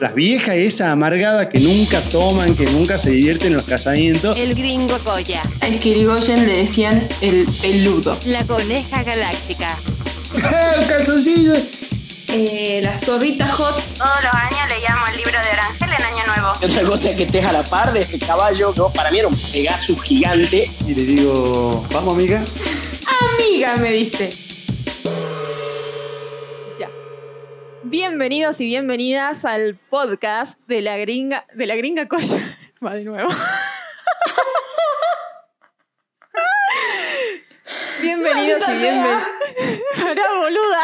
Las viejas esa amargada que nunca toman, que nunca se divierten en los casamientos. El gringo Goya. A Kirigoyen le decían el peludo. La coneja galáctica. ¡El calzoncillo! Eh, la zorrita hot. Todos los años leíamos el libro de Orangel en Año Nuevo. Y otra cosa es que estés a la par de este caballo, ¿no? Para mí era un Pegasus gigante. Y le digo, vamos amiga. Amiga, me dice. Bienvenidos y bienvenidas al podcast de la gringa, de la gringa Coya. Va de nuevo. Bienvenidos y bienvenidas. Pará, boluda.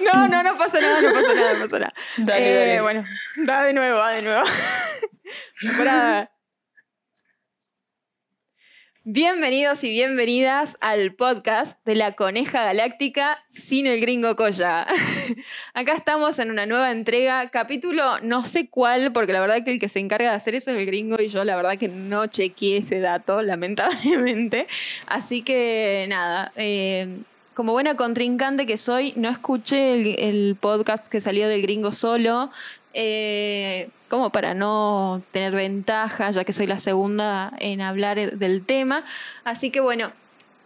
No, no, no pasa nada, no pasa nada, no pasa nada. Dale, Eh, dale. Bueno, da de nuevo, va de nuevo. Pará. Bienvenidos y bienvenidas al podcast de la Coneja Galáctica sin el gringo Coya. Acá estamos en una nueva entrega, capítulo no sé cuál, porque la verdad que el que se encarga de hacer eso es el gringo y yo la verdad que no chequeé ese dato, lamentablemente. Así que nada, eh, como buena contrincante que soy, no escuché el, podcast que salió del gringo solo. eh, como para no tener ventaja, ya que soy la segunda en hablar del tema. Así que bueno,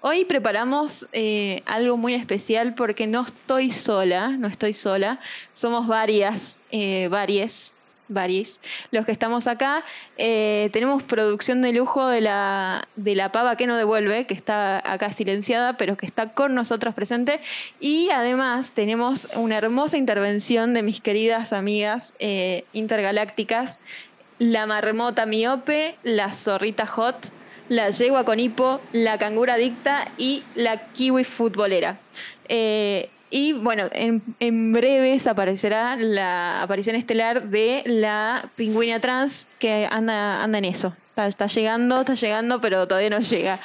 hoy preparamos eh, algo muy especial porque no estoy sola, no estoy sola, somos varias, eh, varias, los que estamos acá. Eh, tenemos producción de lujo de la, de la pava que no devuelve, que está acá silenciada, pero que está con nosotros presente. Y además tenemos una hermosa intervención de mis queridas amigas eh, intergalácticas, la marmota miope, la zorrita hot, la yegua con hipo, la cangura adicta y la kiwi futbolera. Eh, y bueno, en, en breves aparecerá la aparición estelar de la pingüina trans que anda, anda en eso. Está, está llegando, está llegando, pero todavía no llega.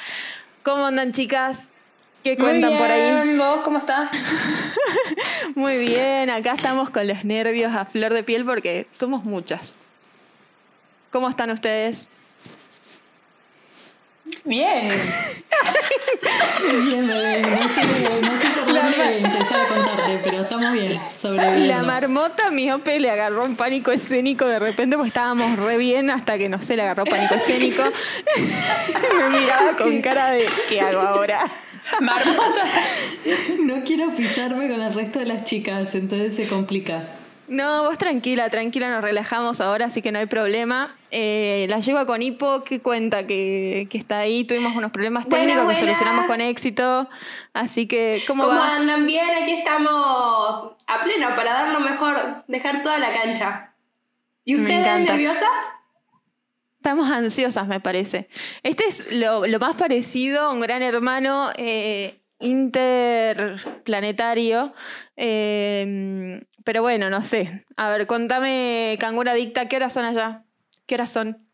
¿Cómo andan chicas? ¿Qué cuentan por ahí? ¿Vos cómo estás? Muy bien, acá estamos con los nervios a flor de piel porque somos muchas. ¿Cómo están ustedes? Bien. Bien, bebé. No sé, no sé por dónde empezar a contarte, pero estamos bien, sobreviviendo. La marmota miope le agarró un pánico escénico de repente, porque estábamos re bien hasta que no sé, le agarró pánico escénico. Me miraba con cara de ¿qué hago ahora? Marmota. No quiero pisarme con el resto de las chicas, entonces se complica. No, vos tranquila, tranquila, nos relajamos ahora, así que no hay problema. Eh, la lleva con hipo, ¿qué cuenta? Que, que está ahí, tuvimos unos problemas Buenas, técnicos que buenas. solucionamos con éxito. Así que, ¿cómo, ¿Cómo va? andan bien? Aquí estamos a pleno para dar lo mejor, dejar toda la cancha. ¿Y Me ustedes encanta. nerviosas? Estamos ansiosas, me parece. Este es lo, lo más parecido a un gran hermano eh, interplanetario. eh, pero bueno, no sé. A ver, contame, Cangura Dicta, ¿qué horas son allá? ¿Qué horas son?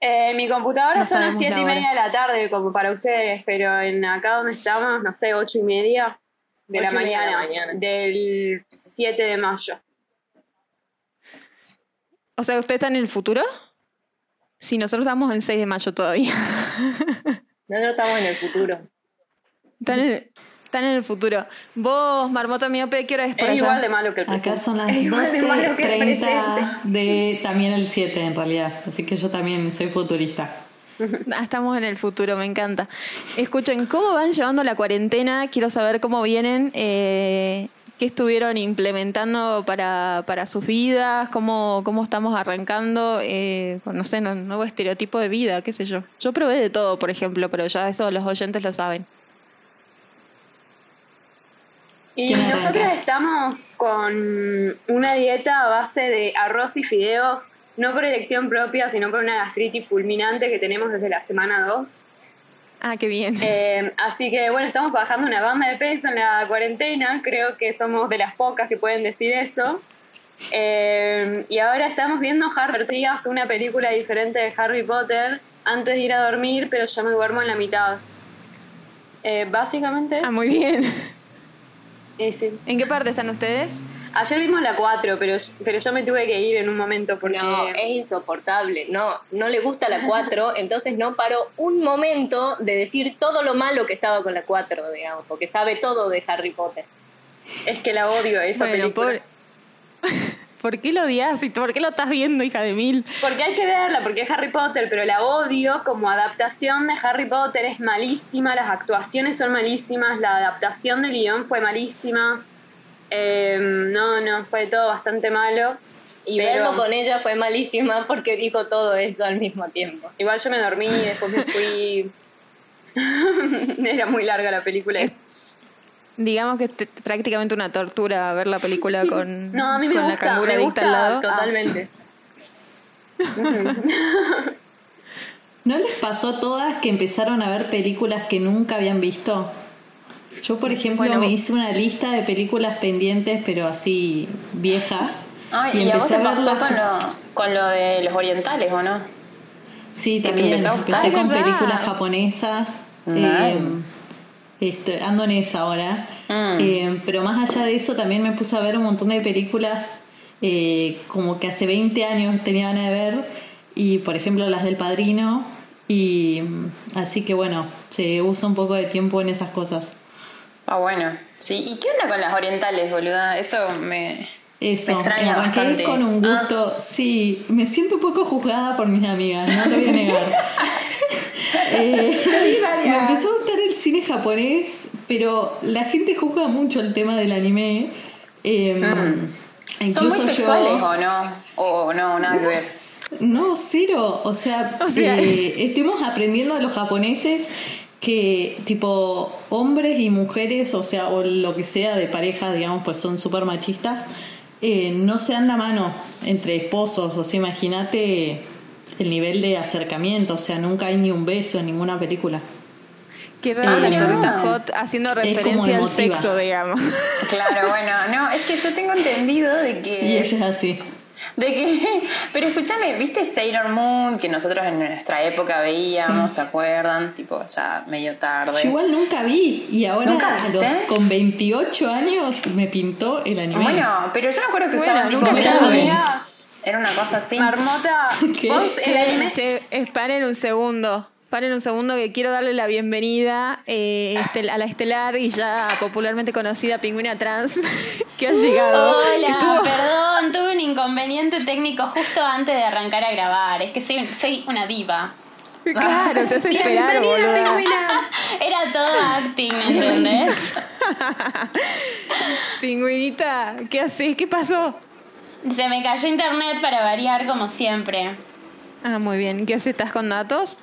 Eh, mi computadora No son las sabemos 7 y media de la tarde, como para ustedes, pero en acá donde estamos, no sé, 8 y media de, la, Ocho y media de mañana, la mañana. del 7 de mayo. O sea, ¿usted está en el futuro? Sí, nosotros estamos en 6 de mayo todavía. Nosotros estamos en el futuro. Están en, están en el futuro. Vos, Marmota Miope, ¿qué hora es por Es allá? igual de malo que el Acá presente. son las Es de malo que el 12.30 de también el 7 en realidad, así que yo también soy futurista. Ah, Estamos en el futuro, me encanta. Escuchen, ¿cómo van llevando la cuarentena? Quiero saber cómo vienen, eh, qué estuvieron implementando para, para sus vidas, cómo, cómo estamos arrancando, eh, no sé, un nuevo estereotipo de vida, qué sé yo. Yo probé de todo, por ejemplo, pero ya eso los oyentes lo saben. Y nosotras estamos con una dieta a base de arroz y fideos, no por elección propia, sino por una gastritis fulminante que tenemos desde la semana 2. Ah, qué bien. Eh, así que bueno, estamos bajando una banda de peso en la cuarentena, creo que somos de las pocas que pueden decir eso. Eh, y ahora estamos viendo Harry Díaz, una película diferente de Harry Potter, antes de ir a dormir, pero yo me duermo en la mitad. Eh, básicamente es... Ah, muy bien. Y sí. ¿En qué parte están ustedes? Ayer vimos la 4, pero, pero yo me tuve que ir en un momento porque. No, es insoportable. No, no le gusta la 4, entonces no paró un momento de decir todo lo malo que estaba con la 4, digamos, porque sabe todo de Harry Potter. Es que la odio esa Bueno, película. ¿Por qué lo odias y por qué lo estás viendo, hija de mil? Porque hay que verla, porque es Harry Potter, pero la odio como adaptación de Harry Potter es malísima, las actuaciones son malísimas, la adaptación del guion fue malísima. Eh, no, no, fue todo bastante malo. Y Pero- verlo con ella fue malísima porque dijo todo eso al mismo tiempo. Igual yo me dormí, después me fui. Era muy larga la película. Es digamos que es prácticamente una tortura ver la película con, No, a mí me con gusta, la cangura me adicta al gusta lado. Totalmente. ¿No les pasó a todas que empezaron a ver películas que nunca habían visto? Yo, por ejemplo, Bueno, me hice una lista de películas pendientes, pero así viejas. Ay, ¿y, a vos empecé te pasó verlas- con lo, con lo de los orientales o no? Sí, también. a? Empecé con verdad. películas japonesas. Eh, estoy, ando en esa ahora. Mm. Eh, pero más allá de eso, también me puse a ver un montón de películas eh, como que hace 20 años tenía ganas de ver. Y por ejemplo, las del padrino. Y mm, así que bueno, se usa un poco de tiempo en esas cosas. Ah, bueno. Sí. ¿Y qué onda con las orientales, boluda? Eso me... Eso, Me extraña arranqué bastante. con un gusto, sí, me siento un poco juzgada por mis amigas, no te voy a negar. Eh, me empezó a gustar el cine japonés, pero la gente juzga mucho el tema del anime. eh, Mm. ¿Son muy incluso yo- o no? O no, nada que ver. No, cero. O sea, O sea- eh, estuvimos aprendiendo a los japoneses que tipo hombres y mujeres, o sea, o lo que sea de pareja, digamos, pues son súper machistas, eh, no se dan la mano entre esposos. O sea, imagínate el nivel de acercamiento, o sea, nunca hay ni un beso en ninguna película. Qué raro Ah, la no. zorrita hot haciendo referencia al sexo, digamos. Claro, bueno, no, es que yo tengo entendido de que... Y ella es así. De que, pero escúchame, ¿viste Sailor Moon que nosotros en nuestra época veíamos, Sí. ¿se acuerdan? Tipo, ya medio tarde. Yo igual nunca vi y ahora ¿Nunca a viste? los, con 28 años me pintó el anime. Bueno, pero yo me acuerdo que Bueno, usaban tipo nunca vi. Era una cosa así. Marmota, ¿Qué? vos el Che, anime. che, es- paren un segundo. Paren un segundo que quiero darle la bienvenida eh, estel- a la estelar y ya popularmente conocida pingüina trans que ha llegado. que Hola, estuvo- perdón, tuve un inconveniente técnico justo antes de arrancar a grabar. Es que soy, soy una diva. Claro, se hace esperar, boludo. Era todo acting, ¿entendés? Pingüinita, ¿qué haces? ¿Qué pasó? Se me cayó internet para variar como siempre. Ah, muy bien. ¿Qué haces? ¿Estás con datos?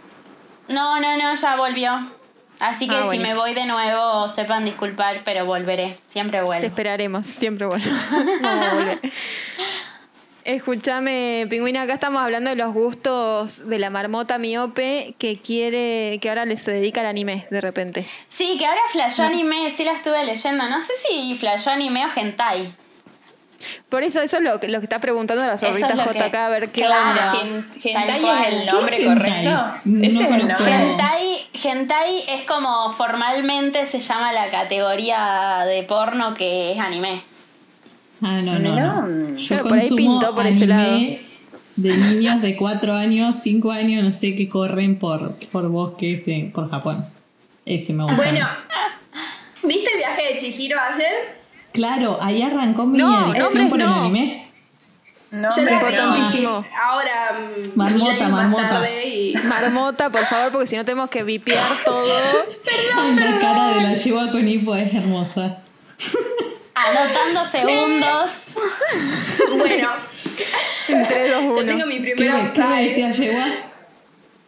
No, no, no, ya volvió. Así que Ah, si me voy de nuevo, sepan disculpar, pero volveré. Siempre Te vuelvo. esperaremos, siempre bueno. Vamos a volver. Escúchame, Pingüina, acá estamos hablando de los gustos de la marmota miope que quiere, que ahora le se dedica al anime de repente. Sí, que ahora flashó anime, sí la estuve leyendo. No sé si flashó anime o hentai. Por eso, eso es lo, que- lo que está preguntando la es zorrita lo JK, que- a ver qué Claro. onda. Hentai es el nombre ¿Qué es correcto. hentai? Ese No es el nombre. Hentai, hentai es como formalmente se llama la categoría de porno que es anime. Ah, no, no, no. No. Yo Claro, por ahí consumo pintó por ese anime de niños de 4 años, 5 años, no sé, que corren por, por bosques en- por Japón. Ese me gusta. Bueno, ¿viste el viaje de Chihiro ayer? Claro, ahí arrancó mi No, adicción por el no. anime. No, Yo la ahora, mm, Marmota, marmota. más tarde y... Marmota, por favor, porque si no tenemos que vipear todo. Ay, la cara de la yegua con hipo es hermosa. Anotando segundos. Bueno, En 3, 2, yo 1. tengo mi ¿Qué, primera me- qué me decía yegua?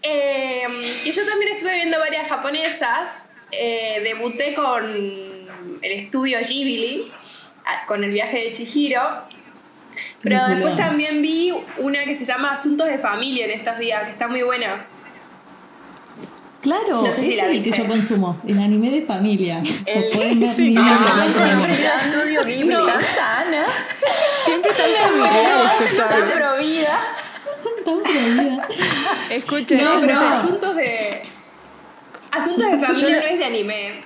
Eh, y yo también estuve viendo varias japonesas. Eh, debuté con el estudio Ghibli, con el viaje de Chihiro. Pero después también vi una que se llama Asuntos de Familia en estos días, que está muy buena. Claro, No sé si ese la es el que yo consumo, el anime de familia. El- pueden ver sí, estudio Ghibli. Ana. Siempre tan familiar escuchar. Provida. Tan prohibida. Escuchen, No, pero. Asuntos de. Asuntos de Familia no es de anime.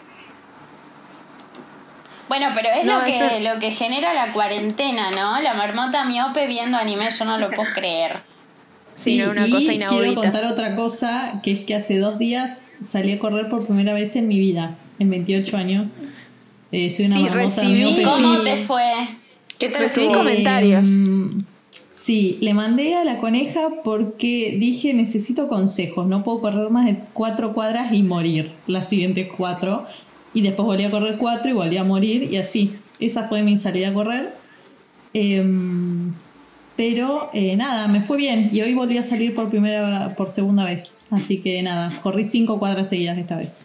Bueno, pero es No, lo, que, eso- lo que genera la cuarentena, ¿no? La marmota miope viendo anime, yo no lo puedo creer. Sí, no, una y cosa quiero inaudita. contar otra cosa, que es que hace dos días salí a correr por primera vez en mi vida, en 28 años. Eh, soy una Sí, recibí- miope. ¿Cómo Sí. te fue? ¿Qué tal Recibí estuvo? comentarios. Mm, Sí, le mandé a la coneja porque dije necesito consejos, no puedo correr más de cuatro cuadras y morir las siguientes cuatro. Y después volví a correr cuatro y volví a morir y así. Esa fue mi salida a correr. Em, pero eh, nada, me fue bien y hoy volví a salir por primera, por segunda vez. Así que nada, corrí cinco cuadras seguidas esta vez.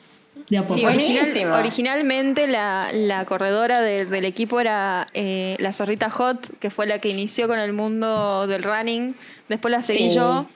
De a poco. Sí, original- originalmente la, la corredora de- del equipo era eh, la zorrita Hot, que fue la que inició con el mundo del running. Después la seguí Sí. yo,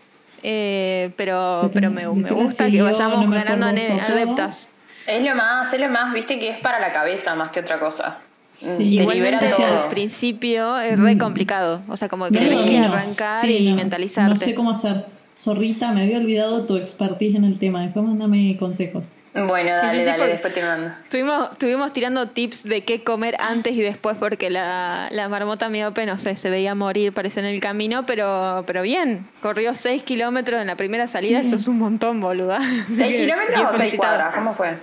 eh, pero, pero me, gusta que vayamos no me ganando adeptas. Es lo más, es lo más, viste que es para la cabeza más que otra cosa. Sí. Te Igualmente libera todo. al principio es re complicado, o sea, como que tenés que no, arrancar sí, y no, mentalizarte. No sé cómo hacer. Zorrita, me había olvidado tu expertise en el tema. Después mándame consejos. Bueno, dale, sí, sí, dale, después te mando. Estuvimos, estuvimos tirando tips de qué comer antes y después porque la, la marmota miope, no sé, se veía morir, parece en el camino, pero, pero bien, corrió 6 kilómetros en la primera salida, eso es un montón, boluda. ¿Seis kilómetros o seis felicitado. cuadras? ¿Cómo fue?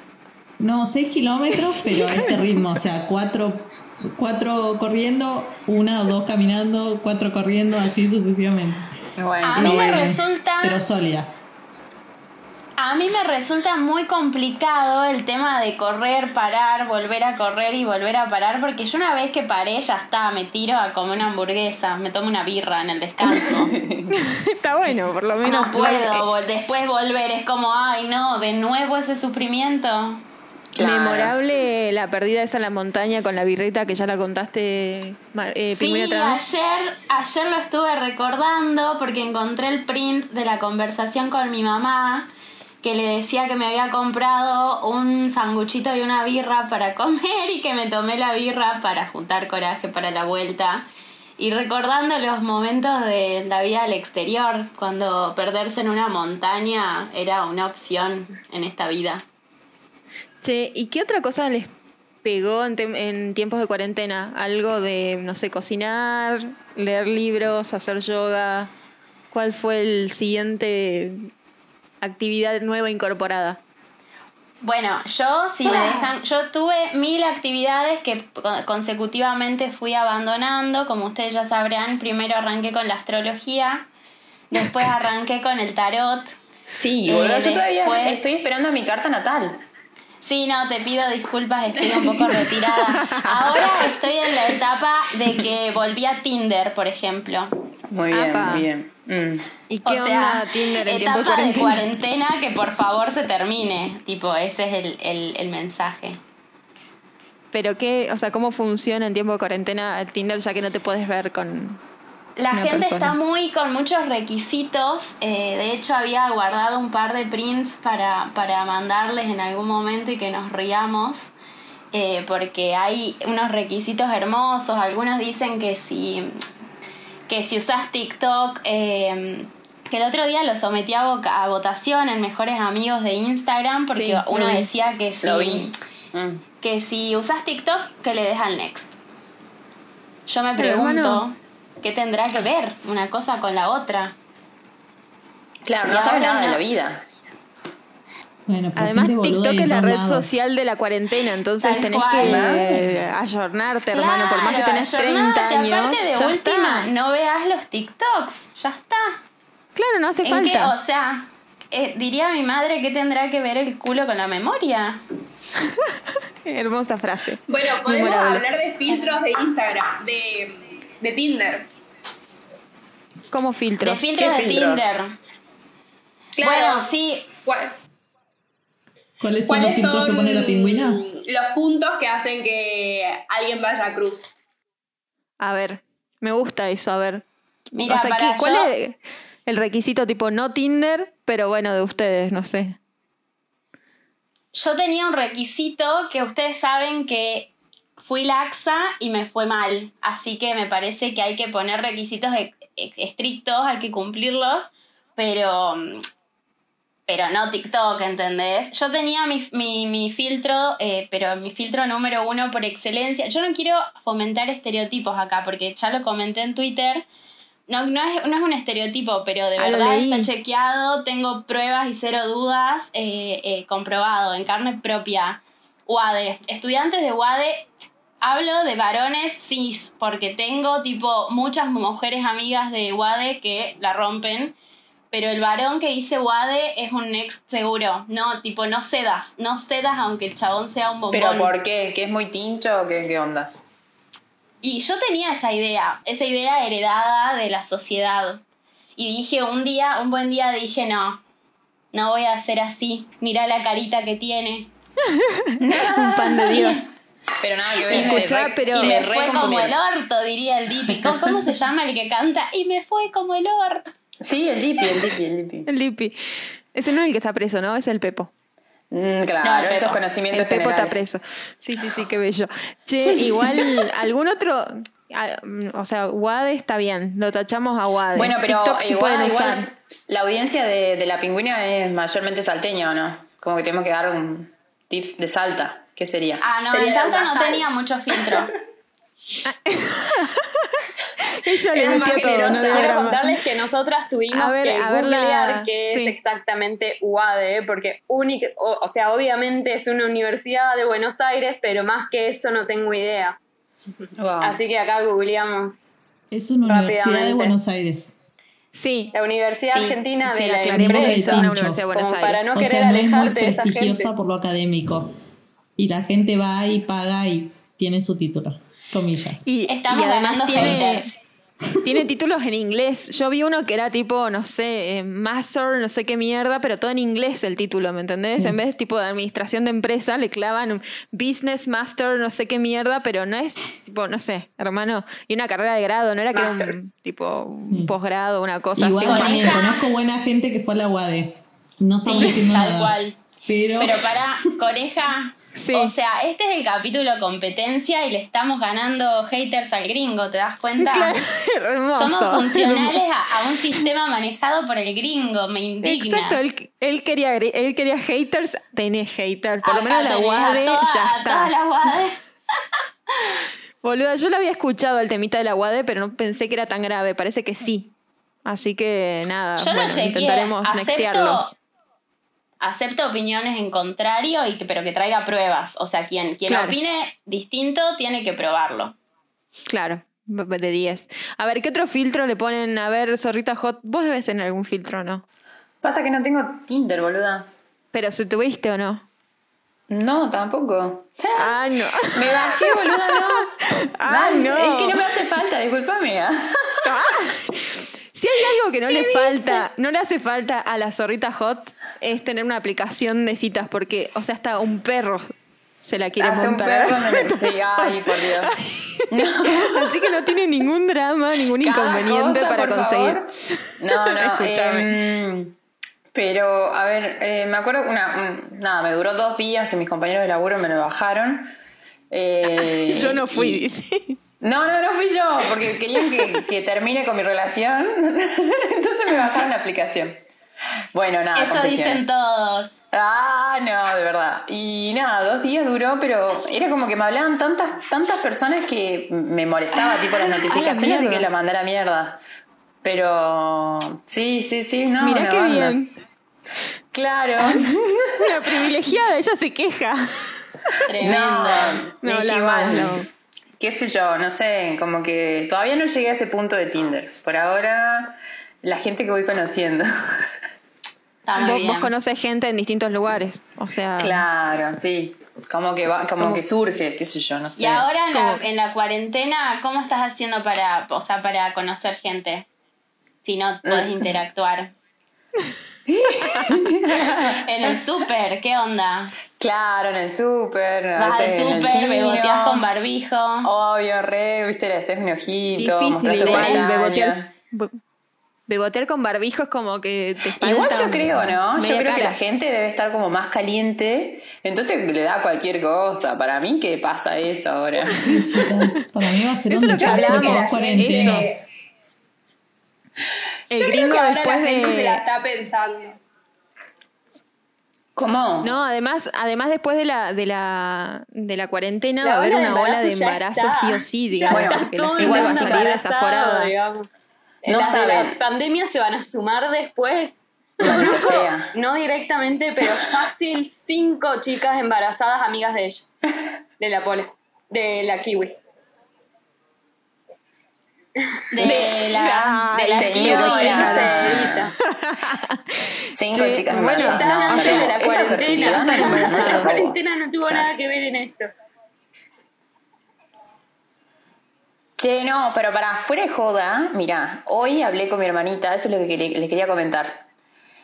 No, 6 kilómetros, pero a este ritmo. O sea, cuatro, cuatro corriendo, una o dos caminando, cuatro corriendo, así sucesivamente. Bueno, A mí me resulta... Pero sólida. A mí me resulta muy complicado el tema de correr, parar, volver a correr y volver a parar, porque yo una vez que paré ya está, me tiro a comer una hamburguesa, me tomo una birra en el descanso. Está bueno, por lo menos. No puedo vol- después volver, es como, ay no, de nuevo ese sufrimiento. Claro. Memorable la pérdida esa en la montaña con la birrita que ya la contaste, Ma- eh, Sí, Trans. ayer, ayer lo estuve recordando porque encontré el print de la conversación con mi mamá que le decía que me había comprado un sanguchito y una birra para comer y que me tomé la birra para juntar coraje para la vuelta. Y recordando los momentos de la vida al exterior, cuando perderse en una montaña era una opción en esta vida. Che, ¿y qué otra cosa les pegó en, tiempos de cuarentena? Algo de, no sé, cocinar, leer libros, hacer yoga. ¿Cuál fue el siguiente actividad nueva incorporada? Bueno, yo, si me dejan, yo tuve mil actividades que co- consecutivamente fui abandonando, como ustedes ya sabrán, primero arranqué con la astrología, después arranqué con el tarot. Sí, Eh, boludo, yo todavía después- estoy esperando mi carta natal. Sí, no, te pido disculpas, estoy un poco retirada. Ahora estoy en la etapa de que volví a Tinder, por ejemplo. Muy bien, Apa. muy bien. Mm. ¿Y O qué sea, onda Tinder en tiempo de etapa de cuarentena? cuarentena que por favor se termine. Tipo, ese es el, el, el mensaje. Pero qué, o sea, ¿cómo funciona en tiempo de cuarentena el Tinder ya que no te puedes ver con La gente persona? está muy con muchos requisitos. eh, de hecho, había guardado un par de prints para, para mandarles en algún momento y que nos riamos. eh, porque hay unos requisitos hermosos. Algunos dicen que si, que si usas TikTok, eh, que el otro día lo sometí a, voca- a votación en Mejores Amigos de Instagram, porque Sí, uno decía que si, Lo vi. Mm. que si usas TikTok, que le des al next. Yo me Pero, pregunto, ¿qué tendrá que ver una cosa con la otra? Claro, no sabe nada de no. la vida. Bueno, Además, TikTok es la red lados. social de la cuarentena, entonces Tal tenés cual. que ayornarte, hermano, por más que tenés 30 ayornate, años. Aparte de ya última, está. no veas los TikToks, ya está. Claro, no hace ¿En falta. qué? O sea, eh, diría mi madre que tendrá que ver el culo con la memoria. Hermosa frase. Bueno, podemos Memorable. hablar de filtros de Instagram, de, de Tinder. ¿Cómo filtros? De filtros de filtros? Tinder. Claro. Bueno, sí, ¿Cuál- ¿Cuáles son los ¿Cuáles filtros son que pone la pingüina? los puntos que hacen que alguien vaya a cruz? A ver, me gusta eso, a ver. Mira, o sea, para ¿qué- ¿cuál yo- es el requisito tipo no Tinder, pero bueno, de ustedes, no sé? yo tenía un requisito que ustedes saben que fui laxa y me fue mal. Así que me parece que hay que poner requisitos e- e- estrictos, hay que cumplirlos, pero mm, pero no TikTok, ¿entendés? Yo tenía mi, mi, mi filtro, eh, pero mi filtro número uno por excelencia. Yo no quiero fomentar estereotipos acá, porque ya lo comenté en Twitter. No, no, es, no es un estereotipo, pero de Ah, verdad está chequeado, tengo pruebas y cero dudas, eh, eh, comprobado, en carne propia. UADE, estudiantes de UADE, hablo de varones cis, porque tengo tipo muchas mujeres amigas de UADE que la rompen, pero el varón que dice UADE es un ex seguro, no, tipo no cedas, no cedas aunque el chabón sea un bombón. ¿Pero por qué? ¿Que es muy tincho o qué, qué onda? Y yo tenía esa idea, esa idea heredada de la sociedad. Y dije un día, un buen día dije, no, no voy a ser así. Mirá la carita que tiene. Un pan de Dios. Pero nada que ver. Escuchá, me re- pero- Y me fue como el orto, diría el Dipi. ¿Cómo, cómo se llama el que canta? Y me fue como el orto. Sí, el Dipi, el Dipi, el Dipi. El Lipi. Ese no es el que está preso, ¿no? Es el Pepo. Mm, claro, esos conocimientos El Pepo está preso. Sí, sí, sí, qué bello. Che, igual, algún otro. ah, O sea, Wade está bien, lo tachamos a Wade. Bueno, pero TikTok sí igual, pueden igual la audiencia de, de la pingüina es mayormente salteña, ¿o no? Como que tenemos que dar un tips de Salta. ¿Qué sería? Ah, no, Salta la no tenía mucho filtro. Ella le metió todo, no Quiero contarles que nosotras tuvimos ver, que la- googlear qué sí. es exactamente UADE, porque única, o, o sea, obviamente es una universidad de Buenos Aires, pero más que eso no tengo idea. Wow. Así que acá googleamos Es una universidad de. Buenos Aires. Sí, la Universidad Sí, Argentina sí, de la la empresa. es una universidad de Buenos Como para no o querer sea, no es muy alejarte de esa gente. por lo académico. Y la gente va y paga y tiene su título, comillas. Y, Estamos y además tiene, tiene títulos en inglés. Yo vi uno que era tipo, no sé, eh, Master, no sé qué mierda, pero todo en inglés el título, ¿me entendés? En vez tipo de administración de empresa, le clavan un Business Master, no sé qué mierda, pero no es tipo, no sé, hermano. Y una carrera de grado, no era que era Master. un tipo un Sí. posgrado, una cosa Igual así. también Coneja. conozco buena gente que fue a la UADE. No estamos Sí, diciendo tal nada. cual. Pero, Pero para, Coneja. Sí. O sea, este es el capítulo competencia y le estamos ganando haters al gringo, ¿te das cuenta? Claro, hermoso. Somos funcionales a, a un sistema manejado por el gringo, me indigna. Exacto, él, él quería, él quería haters, tenés haters. Por lo menos la toda- ya está. toda la UADE. Boluda, yo lo había escuchado el temita de la UADE, pero no pensé que era tan grave. Parece que sí. Así que nada, Yo bueno, intentaremos nextearlos. Acepto opiniones en contrario, y que, pero que traiga pruebas. O sea, quien, quien Claro. opine distinto tiene que probarlo. Claro, de 10. A ver, ¿qué otro filtro le ponen? A ver, Zorrita Hot, vos debes tener algún filtro, ¿no? Pasa que no tengo Tinder, boluda. Pero si tuviste o no. No, tampoco. Ah, no. Me bajé, boluda, no. Ah, no. Es que no me hace falta, disculpame. Si hay algo que no le falta, no le hace falta a la zorrita hot, es tener una aplicación de citas, porque, o sea, hasta un perro se la quiere Hasta un montar. perro me metí. Ay, por Dios. No. Así que no tiene ningún drama, ningún Cada inconveniente cosa, para conseguir. favor. No, no. Escúchame. em, pero, a ver, eh, me acuerdo, una, un- nada, me duró dos días que mis compañeros de laburo me lo bajaron. Eh, Yo no fui, y- dice. No, no, no fui yo, porque querían que, que termine con mi relación. Entonces me bajaron la aplicación. Bueno, nada, Eso dicen todos. Ah, no, de verdad. Y nada, dos días duró, pero era como que me hablaban tantas, tantas personas que me molestaba, tipo las notificaciones de que la mandé a la mierda. Pero sí, sí, sí, no. Mirá qué bien. Claro. Una privilegiada, ella se queja. Tremendo. No, que la igual, la. Qué sé yo, no sé, como que todavía no llegué a ese punto de Tinder. Por ahora, la gente que voy conociendo. Vos, vos conoces gente en distintos lugares. O sea, Claro, sí. Como que va, como Como- que surge, qué sé yo, no sé. Y ahora en la, en la cuarentena, ¿cómo estás haciendo para, o sea, para conocer gente? Si no podés interactuar. en el súper, ¿qué onda? Claro, en el súper, Vas al el súper, chino. beboteás con barbijo. Obvio, re, viste, le haces mi ojito, difícil bebotear. be- Bebotear con barbijo es como que te falta Igual yo creo, ¿no? Yo creo que la gente debe estar como más caliente, entonces le da cualquier cosa. Para mí, ¿qué pasa eso ahora? para mí va a ser Eso un es lo que la cuarentena. eso. El Yo creo gringo que ahora después la gente se la de. está pensando. ¿Cómo? No, además, además después de la, de la, de la cuarentena La va a haber una ola de embarazo ya está. sí o sí, Ya digamos, está porque la todo el gente va a salir desaforada. digamos. No Las de saben. la pandemia se van a sumar después. Yo No, no conozco, no directamente, pero fácil, cinco chicas embarazadas amigas de ella. De la pole. De la kiwi. De la, de la señora. No, eso se señora. edita. Cinco Sí, chicas bueno, No, antes pero de la cuarentena. la- cuarentena no tuvo Claro. nada que ver en esto. Che, no, pero para fuera de joda, mira, hoy hablé con mi hermanita, eso es lo que le, le quería comentar.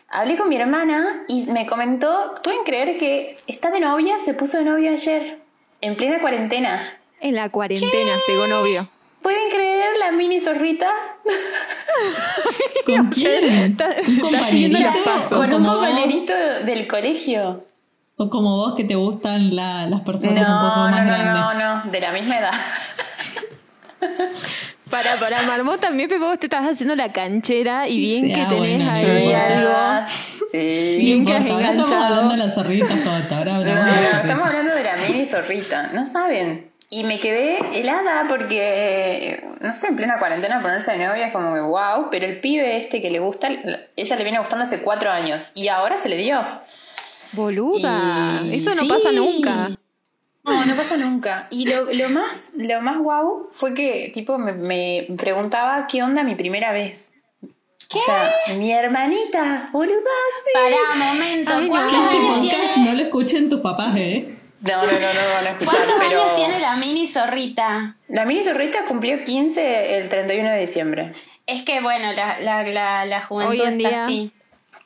Hablé con mi hermana y me comentó, pueden creer que está de novia, se puso de novia ayer, en plena cuarentena. En la cuarentena pegó novio. ¿Pueden creer la mini zorrita? ¿Con quién? Está, ¿Un está siguiendo los compañerito? pasos. ¿O Con un vos? compañerito del colegio. ¿O como vos que te gustan la- las No, personas un poco no, más no, grandes? no, no, de la misma edad. Para, para Marmota, también Pepe, vos te estás haciendo la canchera y bien Sí, que ah, tenés bueno, no ahí algo. Sí. Bien que has estamos enganchado. hablando de las zorritas, Jota, ahora No, hablamos no, estamos hablando de la mini zorrita. No saben. Y me quedé helada porque, no sé, en plena cuarentena ponerse de novia es como que wow, pero el pibe este que le gusta, ella le viene gustando hace cuatro años y ahora se le dio. Boluda, Y- eso no sí. pasa nunca. No, no pasa nunca. Y lo, lo más, lo más guau fue que tipo me, me preguntaba qué onda mi primera vez. O sea, mi hermanita, boluda, sí. Pará, momento. Ay, no. ¿Cuántos Este años podcast tiene? no lo escuchen tus papás, ¿eh? No, no, no, no lo van a escuchar. ¿Cuántos pero... años tiene la mini zorrita? La mini zorrita cumplió 15 el 31 de diciembre. Es que bueno, la, la, la, la juventud Hoy en está día- así.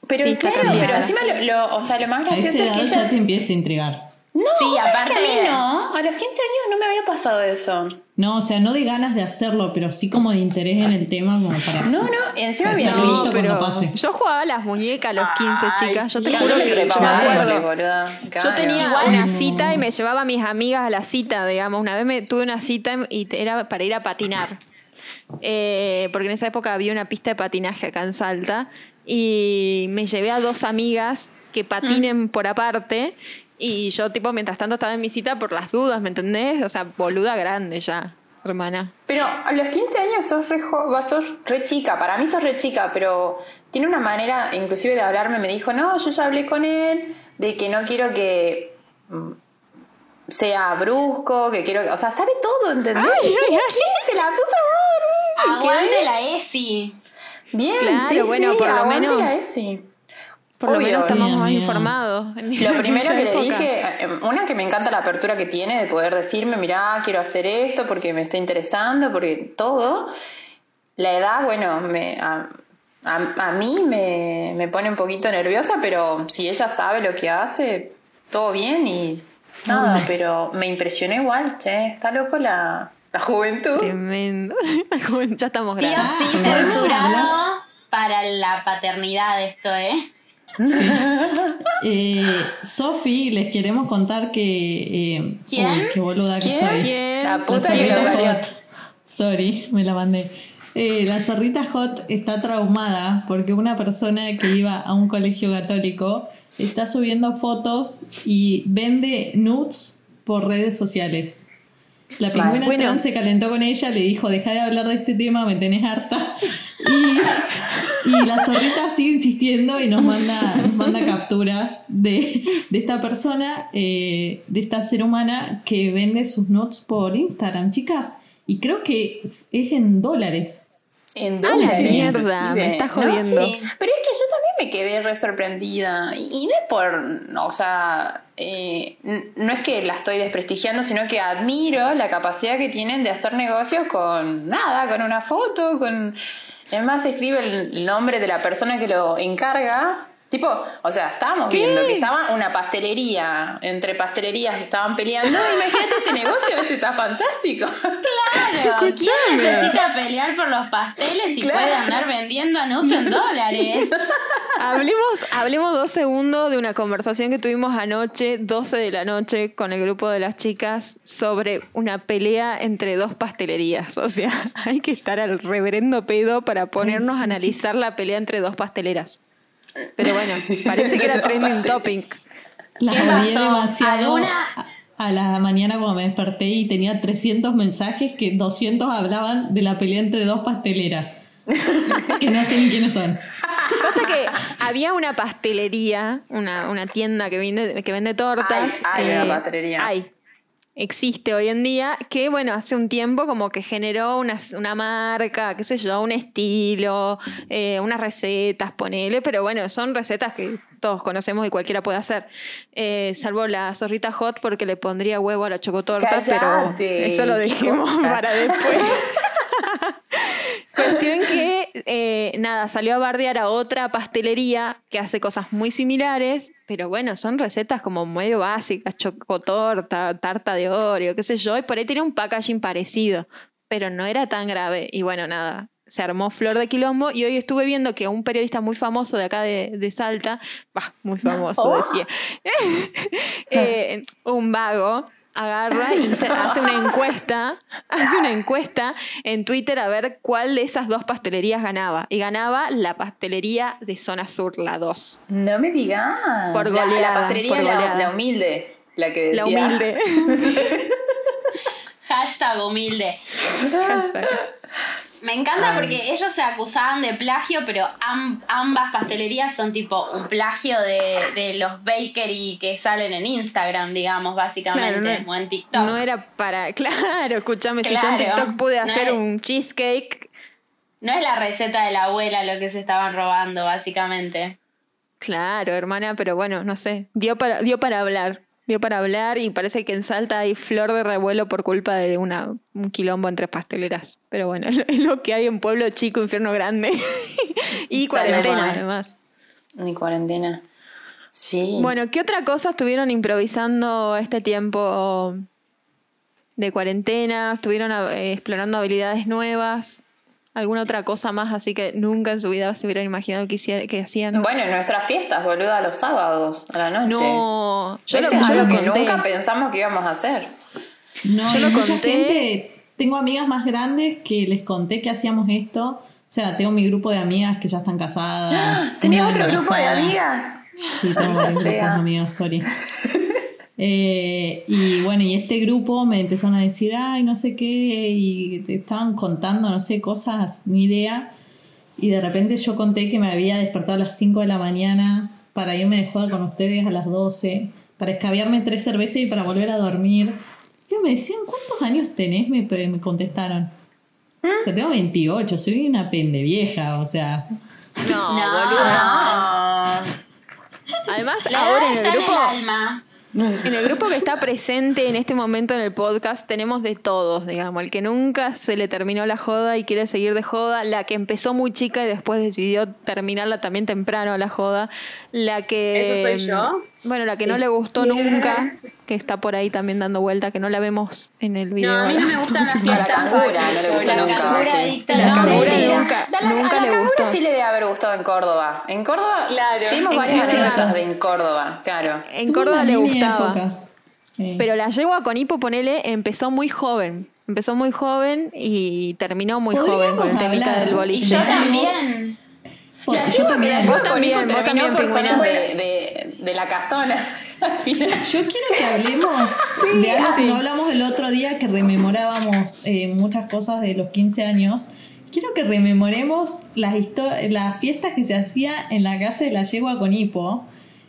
Pero Sí, claro, pero encima lo, lo- o sea, lo más gracioso es que ya ella... te empieza a intrigar. No, Sí, ¿sabes aparte que a mí no. A los 15 años no me había pasado eso. No, o sea, no de ganas de hacerlo, pero sí como de interés en el tema como para... No, no, encima listo No, pero cuando pase. yo jugaba a las muñecas a los 15, Ay, chicas. Yo te juro yo me que yo me acuerdo. Yo tenía Igual- una No. cita y me llevaba a mis amigas a la cita, digamos. Una vez me tuve una cita y era para ir a patinar. Eh, porque en esa época había una pista de patinaje acá en Salta. Y me llevé a dos amigas que patinen por aparte. Y yo, tipo, mientras tanto estaba en mi cita por las dudas, ¿me entendés? O sea, boluda grande ya, hermana. Pero a los 15 años sos re, sos re chica, para mí sos re chica, pero tiene una manera inclusive de hablarme, me dijo, no, yo ya hablé con él, de que no quiero que mm, sea brusco, que quiero que, o sea, sabe todo, ¿entendés? Se la puta madre. Aguante la ESI. Bien, Claro, sí, bueno, sí, por lo menos- la ESI. Por lo Obvio. menos estamos más informados. Lo primero que le dije, eh, una que me encanta la apertura que tiene de poder decirme, mirá, quiero hacer esto porque me está interesando, porque todo. La edad, bueno, me, a, a- a mí me, me pone un poquito nerviosa, pero si ella sabe lo que hace, todo bien y nada, pero me impresionó igual, che, está loco la, la juventud. Tremendo. ya estamos Sí o grandes. sí ¿podemos censurado para la paternidad esto, ¿eh? Eh, Sofi, les queremos contar que... Eh, ¿Quién? uy, qué boluda que ¿Quién? soy. ¿Quién? La La puta que parió. hot. Sorry, me la mandé. Eh, la zorrita hot está traumada porque una persona que iba a un colegio católico está subiendo fotos y vende nudes por redes sociales. La pingüina Bueno. trans se calentó con ella, le dijo, deja de hablar de este tema, me tenés harta. Y, y la zorrita sigue insistiendo y nos manda, nos manda capturas de, de esta persona, eh, de esta ser humana que vende sus nudes por Instagram, chicas. Y creo que es en dólares. En A la dólares, mierda, me estás No, jodiendo. sí. Pero es que yo también me quedé re sorprendida. Y, y no es por, o sea, eh, no es que la estoy desprestigiando, sino que admiro la capacidad que tienen de hacer negocios con nada, con una foto, con... Además escribe el nombre de la persona que lo encarga. Tipo, o sea, estábamos viendo que estaba una pastelería, entre pastelerías que estaban peleando. Imagínate este negocio, este está fantástico. Claro, ¿quién Escuchame. necesita pelear por los pasteles y Claro. puede andar vendiendo nudes en dólares? Hablemos, hablemos dos segundos de una conversación que tuvimos anoche, 12 de la noche, con el grupo de las chicas sobre una pelea entre dos pastelerías. O sea, hay que estar al reverendo pedo para ponernos a analizar la pelea entre dos pasteleras. Pero bueno, parece que era trending topic. Las ¿Qué odié pasó? demasiado. ¿Alguna- A la mañana cuando me desperté y tenía 300 mensajes que 200 hablaban de la pelea entre dos pasteleras. que no sé ni quiénes son. Pasa que había una pastelería, una, una tienda que vende, que vende tortas. Hay- hay una pastelería. Hay. Existe hoy en día, que bueno, hace un tiempo como que generó una, una marca, qué sé yo, un estilo, eh, unas recetas, ponele, pero bueno, son recetas que todos conocemos y cualquiera puede hacer. Eh, salvo la zorrita hot porque le pondría huevo a la chocotorta, pero eso lo dejemos para después. Cuestión que, eh, nada, salió a bardear a otra pastelería que hace cosas muy similares, pero bueno, son recetas como medio básicas, chocotorta, tarta de Oreo, qué sé yo, y por ahí tiene un packaging parecido, pero no era tan grave. Y bueno, nada, se armó flor de quilombo y hoy estuve viendo que un periodista muy famoso de acá de, de Salta, bah, muy famoso Oh. decía, eh, un vago agarra y se hace una encuesta, hace una encuesta en Twitter a ver cuál de esas dos pastelerías ganaba. Y ganaba la pastelería de Zona Sur, la 2. No me digas. Por La- goleada, La, pastelería, por la- goleada. la, humilde. La que decía. La humilde. Hashtag humilde. Hashtag. Me encanta Ay. porque ellos se acusaban de plagio, pero am- ambas pastelerías son tipo un plagio de, de los bakery que salen en Instagram, digamos, básicamente, Claro, no- o en TikTok. No era para. Claro, escúchame, si yo en TikTok pude no hacer es- un cheesecake. No es la receta de la abuela lo que se estaban robando, básicamente. Claro, hermana, pero bueno, no sé. Dio para, dio para hablar. Dio para hablar y parece que en Salta hay flor de revuelo por culpa de una, un quilombo entre pasteleras. Pero bueno, es lo que hay en pueblo chico, infierno grande. y cuarentena, cual. además. Mi cuarentena. Sí. Bueno, ¿qué otra cosa estuvieron improvisando este tiempo de cuarentena? ¿Estuvieron eh, explorando habilidades nuevas? ¿Alguna otra cosa más así que nunca en su vida se hubieran imaginado que, hiciera- que hacían? Bueno, en nuestras fiestas, boluda, los sábados, a la noche. No, yo lo, yo que conté. nunca pensamos que íbamos a hacer. No, Yo lo mucha conté. gente- tengo amigas más grandes que les conté que hacíamos esto. O sea, tengo mi grupo de amigas que ya están casadas. ¿Tenías otro grupo de amigas? Sí, tengo varios grupos de amigas, sorry. Eh, y bueno, y este grupo me empezaron a decir, ay, no sé qué, y te estaban contando, no sé, cosas, ni idea. Y de repente yo conté que me había despertado a las 5 de la mañana para irme de joda con ustedes a las 12, para escabiarme tres cervezas y para volver a dormir. Y me decían, ¿cuántos años tenés? Me, me contestaron. O sea, tengo 28, soy una pende vieja, o sea. No, No. boluda. Además, La ahora en el grupo. en el alma. En el grupo que está presente en este momento en el podcast tenemos de todos, digamos, el que nunca se le terminó la joda y quiere seguir de joda, la que empezó muy chica y después decidió terminarla también temprano la joda, la que... ¿Eso soy yo? Bueno, la que no le gustó nunca, que está por ahí también dando vuelta, que no la vemos en el video. No, a mí no me gustan las A la fiestas. cangura no le gusta La nunca. cangura sí. La cangura nunca, la- nunca a la le cangura gustó. sí le debe haber gustado en Córdoba. En Córdoba Claro. tuvimos En varias Córdoba. anécdotas de en Córdoba, claro. En Córdoba le gustaba. Sí. Pero la yegua con hipo, ponele, empezó muy joven. Empezó muy joven y terminó muy joven con el temita hablar. del Y boliche. yo también. Porque yo también- Vos también, vos también, zonas de, de, de la casona. al final. Yo quiero que hablemos de algo que no hablamos el otro día, que rememorábamos eh, muchas cosas de los 15 años. Quiero que rememoremos las, las fiestas que se hacía en la casa de la yegua con hipo.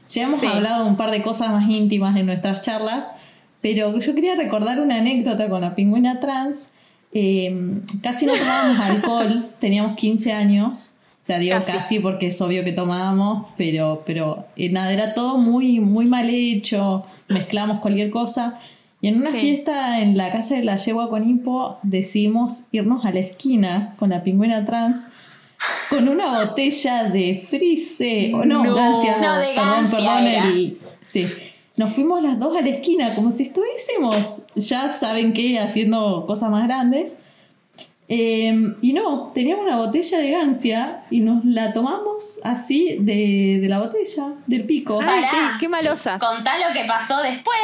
Ya hemos Sí. hablado de un par de cosas más íntimas en nuestras charlas, pero yo quería recordar una anécdota con la pingüina trans. Eh, casi no tomábamos alcohol, teníamos 15 años. Sea, digo Casi. casi, porque es obvio que tomábamos, pero, pero eh, nada, era todo muy, muy mal hecho, mezclamos cualquier cosa. Y en una Sí. fiesta en la casa de la yegua con hipo decidimos irnos a la esquina con la pingüina trans con una botella de frise, o no, No. gancia, No, de perdón, perdón, el- sí. Nos fuimos las dos a la esquina como si estuviésemos, ya saben qué, haciendo cosas más grandes. Eh, y no, teníamos una botella de gancia y nos la tomamos así de, de la botella, del pico. Ay, Pará. qué, qué malosas. Contá lo que pasó después.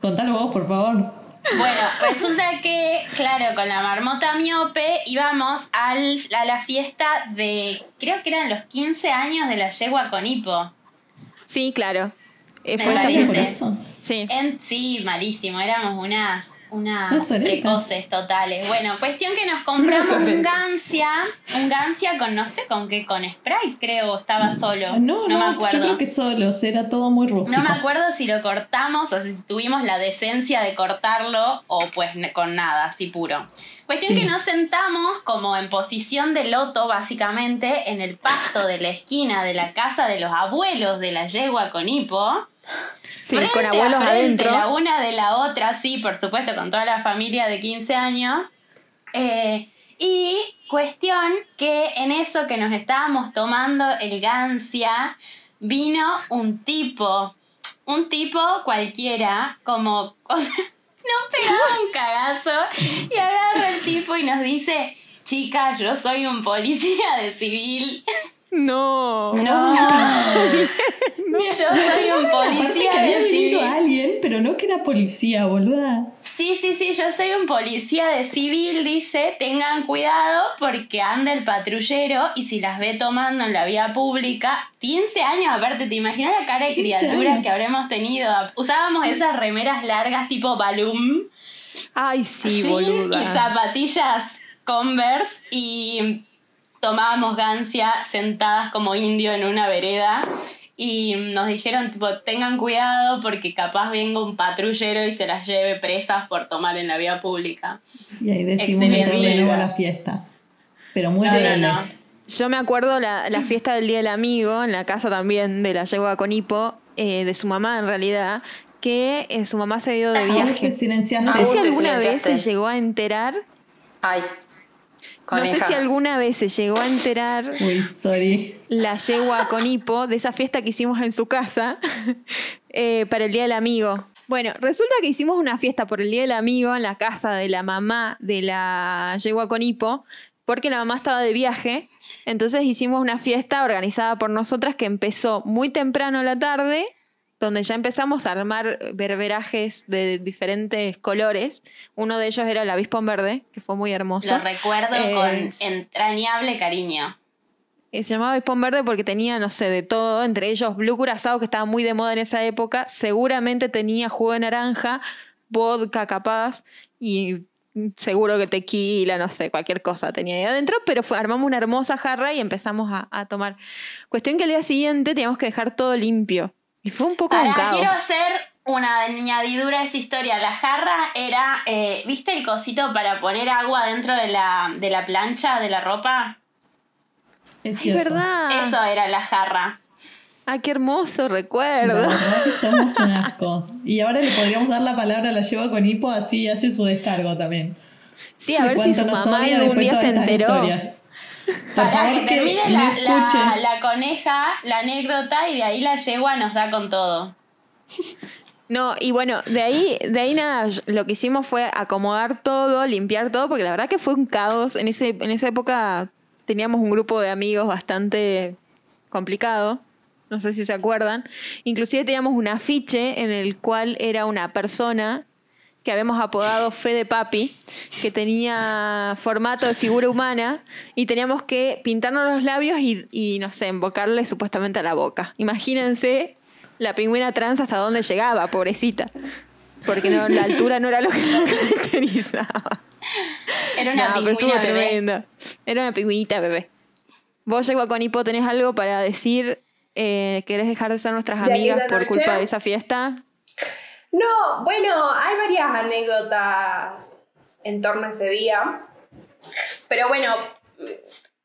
Contalo vos, por favor. Bueno, resulta que, claro, con la marmota miope íbamos al, a la fiesta de, creo que eran los 15 años de la yegua con hipo. Sí, claro. Eh, Me fue esa. Sí. En, sí, malísimo. Éramos unas, unas precoces totales. Bueno, cuestión que nos compramos un Gancia. Un Gancia con, no sé con qué, con Sprite, creo, estaba solo. Ah, No, no, me acuerdo. yo creo que solos, era todo muy rústico. No me acuerdo si lo cortamos o si tuvimos la decencia de cortarlo o pues con nada, así puro. Cuestión Sí. que nos sentamos como en posición de loto, básicamente, en el pasto de la esquina de la casa de los abuelos de la yegua con hipo. Sí, Frente con a abuelos frente, adentro. La una de la otra, sí, por supuesto, con toda la familia de 15 años. Eh, y cuestión que en eso que nos estábamos tomando el Gancia, vino un tipo, un tipo cualquiera, como, o sea, nos pegaba un cagazo y agarra el tipo y nos dice, chicas, yo soy un policía de civil. No. Yo soy un policía que había de civil. alguien, pero no que era policía, boluda. Sí, sí, sí, yo soy un policía de civil, dice, tengan cuidado porque anda el patrullero y si las ve tomando en la vía pública, 15 años aparte, ¿te imaginas la cara de 15 criaturas años. que habremos tenido? Usábamos esas remeras largas tipo balloon, Ay, sí, jean boluda. y zapatillas Converse y tomábamos gancia sentadas como indio en una vereda y nos dijeron tipo tengan cuidado porque capaz venga un patrullero y se las lleve presas por tomar en la vía pública. Y ahí decimos de nuevo la fiesta. Pero muy No, bien. Yo me acuerdo la, la fiesta del Día del Amigo, en la casa también de la yegua con hipo, eh, de su mamá en realidad, que eh, su mamá se había ido de te viaje. No sé Aún si alguna vez se llegó a enterar, Ay. No sé si alguna vez se llegó a enterar Uy, sorry. la yegua con hipo de esa fiesta que hicimos en su casa eh, para el Día del Amigo. Bueno, resulta que hicimos una fiesta por el Día del Amigo en la casa de la mamá de la yegua con hipo, porque la mamá estaba de viaje. Entonces hicimos una fiesta organizada por nosotras que empezó muy temprano a la tarde, donde ya empezamos a armar berberajes de diferentes colores. Uno de ellos era el avispón verde, que fue muy hermoso. Lo recuerdo Eh, con entrañable cariño. Eh, Se llamaba Avispón Verde porque tenía, no sé, de todo, entre ellos Blue Curazao, que estaba muy de moda en esa época, seguramente tenía jugo de naranja, vodka capaz, y seguro que tequila, no sé, cualquier cosa tenía ahí adentro, pero fue, armamos una hermosa jarra y empezamos a, a tomar. Cuestión que al día siguiente teníamos que dejar todo limpio. Y fue un poco un Ahora caos. quiero hacer una añadidura a esa historia. La jarra era, eh, ¿viste el cosito para poner agua dentro de la, de la plancha de la ropa? Es verdad. Eso era la jarra. Ah, qué hermoso La recuerdo. verdad que somos un asco. Y ahora le podríamos dar la palabra a la lleva con hipo, así hace su descargo también. Sí, a ver si su mamá algún día se enteró. historias. Para que termine no la, la, la coneja, la anécdota, y de ahí la yegua nos da con todo. No, y bueno, de ahí, de ahí nada, lo que hicimos fue acomodar todo, limpiar todo, porque la verdad que fue un caos. En, ese, en esa época teníamos un grupo de amigos bastante complicado, no sé si se acuerdan. Inclusive teníamos un afiche en el cual era una persona que habíamos apodado Fe de Papi, que tenía formato de figura humana, y teníamos que pintarnos los labios y, y, no sé, embocarle supuestamente a la boca. Imagínense la pingüina trans hasta dónde llegaba, pobrecita. Porque no, la altura no era lo que la caracterizaba. Era una No, pero estuvo bebé. tremendo. Era una pingüinita, bebé. Vos, Yegua con Hipo, tenés algo para decir. Eh, ¿Querés dejar de ser nuestras ¿De amigas por noche? culpa de esa fiesta? No, bueno, hay varias anécdotas en torno a ese día. Pero bueno,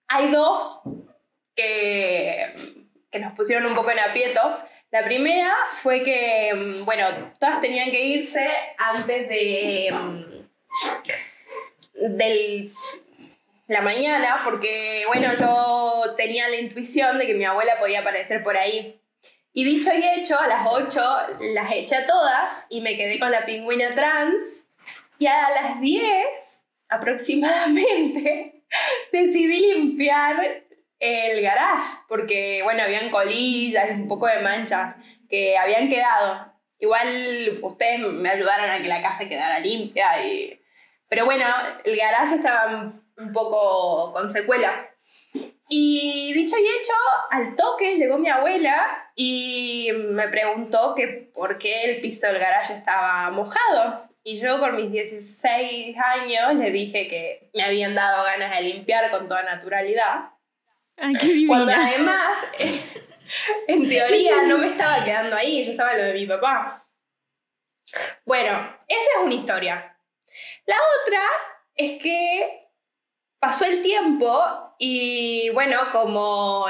hay dos que, que nos pusieron un poco en aprietos. La primera fue que, bueno, todas tenían que irse antes de mm, del la mañana, porque bueno, yo tenía la intuición de que mi abuela podía aparecer por ahí. Y dicho y hecho, a las 8 las eché a todas y me quedé con la pingüina trans. Y a las 10 aproximadamente decidí limpiar el garage, porque bueno, habían colillas y un poco de manchas que habían quedado. Igual ustedes me ayudaron a que la casa quedara limpia y... Pero bueno, el garage estaba un poco con secuelas. Y dicho y hecho, al toque llegó mi abuela y me preguntó que por qué el piso del garaje estaba mojado. Y yo con mis 16 años le dije que me habían dado ganas de limpiar con toda naturalidad. Ay, qué. Cuando además, en teoría, no me estaba quedando ahí, yo estaba en lo de mi papá. Bueno, esa es una historia. La otra es que pasó el tiempo y bueno, como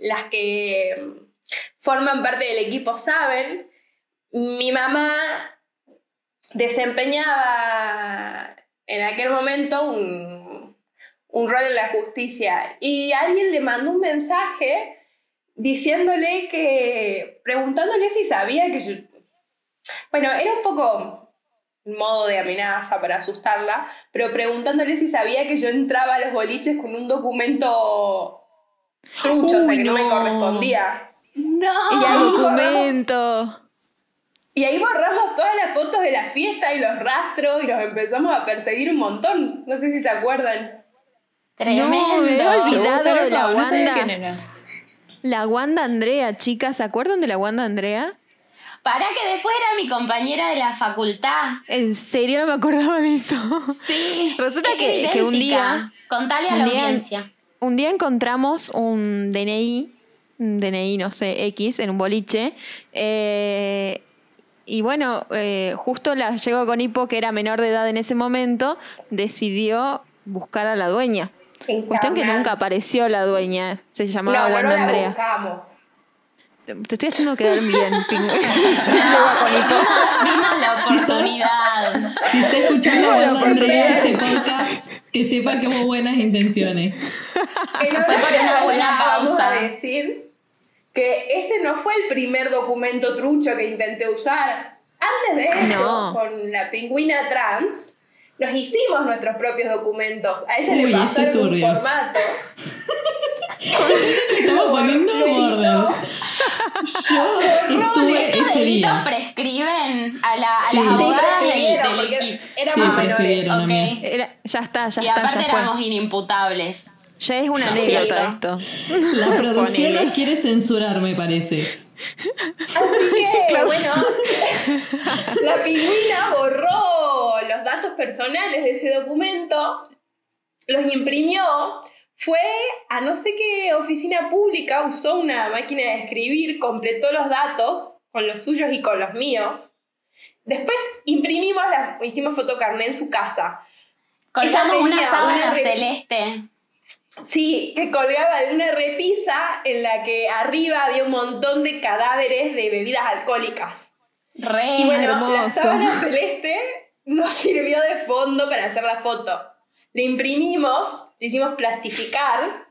las que forman parte del equipo saben, mi mamá desempeñaba en aquel momento un, un rol en la justicia y alguien le mandó un mensaje diciéndole que, preguntándole si sabía que yo, bueno, era un poco modo de amenaza para asustarla, pero preguntándole si sabía que yo entraba a los boliches con un documento trucho, o sea, Uy, que no. me correspondía. No. Y ahí documento. Y ahí borramos todas las fotos de la fiesta y los rastros y nos empezamos a perseguir un montón. No sé si se acuerdan. Tremendo. No, me había olvidado de la no Wanda. La Wanda Andrea, chicas, ¿se acuerdan de la Wanda Andrea? Para que después era mi compañera de la facultad. En serio no me acordaba de eso. Sí. Resulta es que, un día, Contale a un la día- audiencia. un día encontramos un DNI, un DNI, no sé, X, en un boliche. eh, y bueno, eh, justo la llegó con Hipo, que era menor de edad en ese momento, decidió buscar a la dueña. Cuestión que nunca apareció la dueña, se llamaba no, Wanda no la Andrea. buscamos. Te estoy haciendo quedar bien, Hipo. Vimos la oportunidad. Si está escuchando la oportunidad. este podcast, que sepa que hubo buenas intenciones. Que no Fue una buena pausa. a decir que ese no fue el primer documento trucho que intenté usar. Antes de eso, No. con la pingüina trans, nos hicimos nuestros propios documentos. A ella Uy, le este pasaron un turbio. formato. Estamos poniendo Lo editó. border. Yo estuve Estos ese delitos día. prescriben a, la, a Sí. las Sí, abogadas del, prescribieron, del equipo. Sí, éramos menores. prescribieron, Ok. amiga. Era- ya está, ya Y está, aparte ya fue. éramos inimputables. Ya es una Sí. anécdota esto. La producción nos quiere censurar, me parece. Así que, Klaus. bueno, la pingüina borró los datos personales de ese documento, los imprimió, fue a no sé qué oficina pública, usó una máquina de escribir, completó los datos con los suyos y con los míos. Después imprimimos, la, hicimos fotocarné en su casa. Colgamos una sábana una celeste. Sí, que colgaba de una repisa en la que arriba había un montón de cadáveres de bebidas alcohólicas. Re. Y bueno, la sábana celeste nos sirvió de fondo para hacer la foto. Le imprimimos, le hicimos plastificar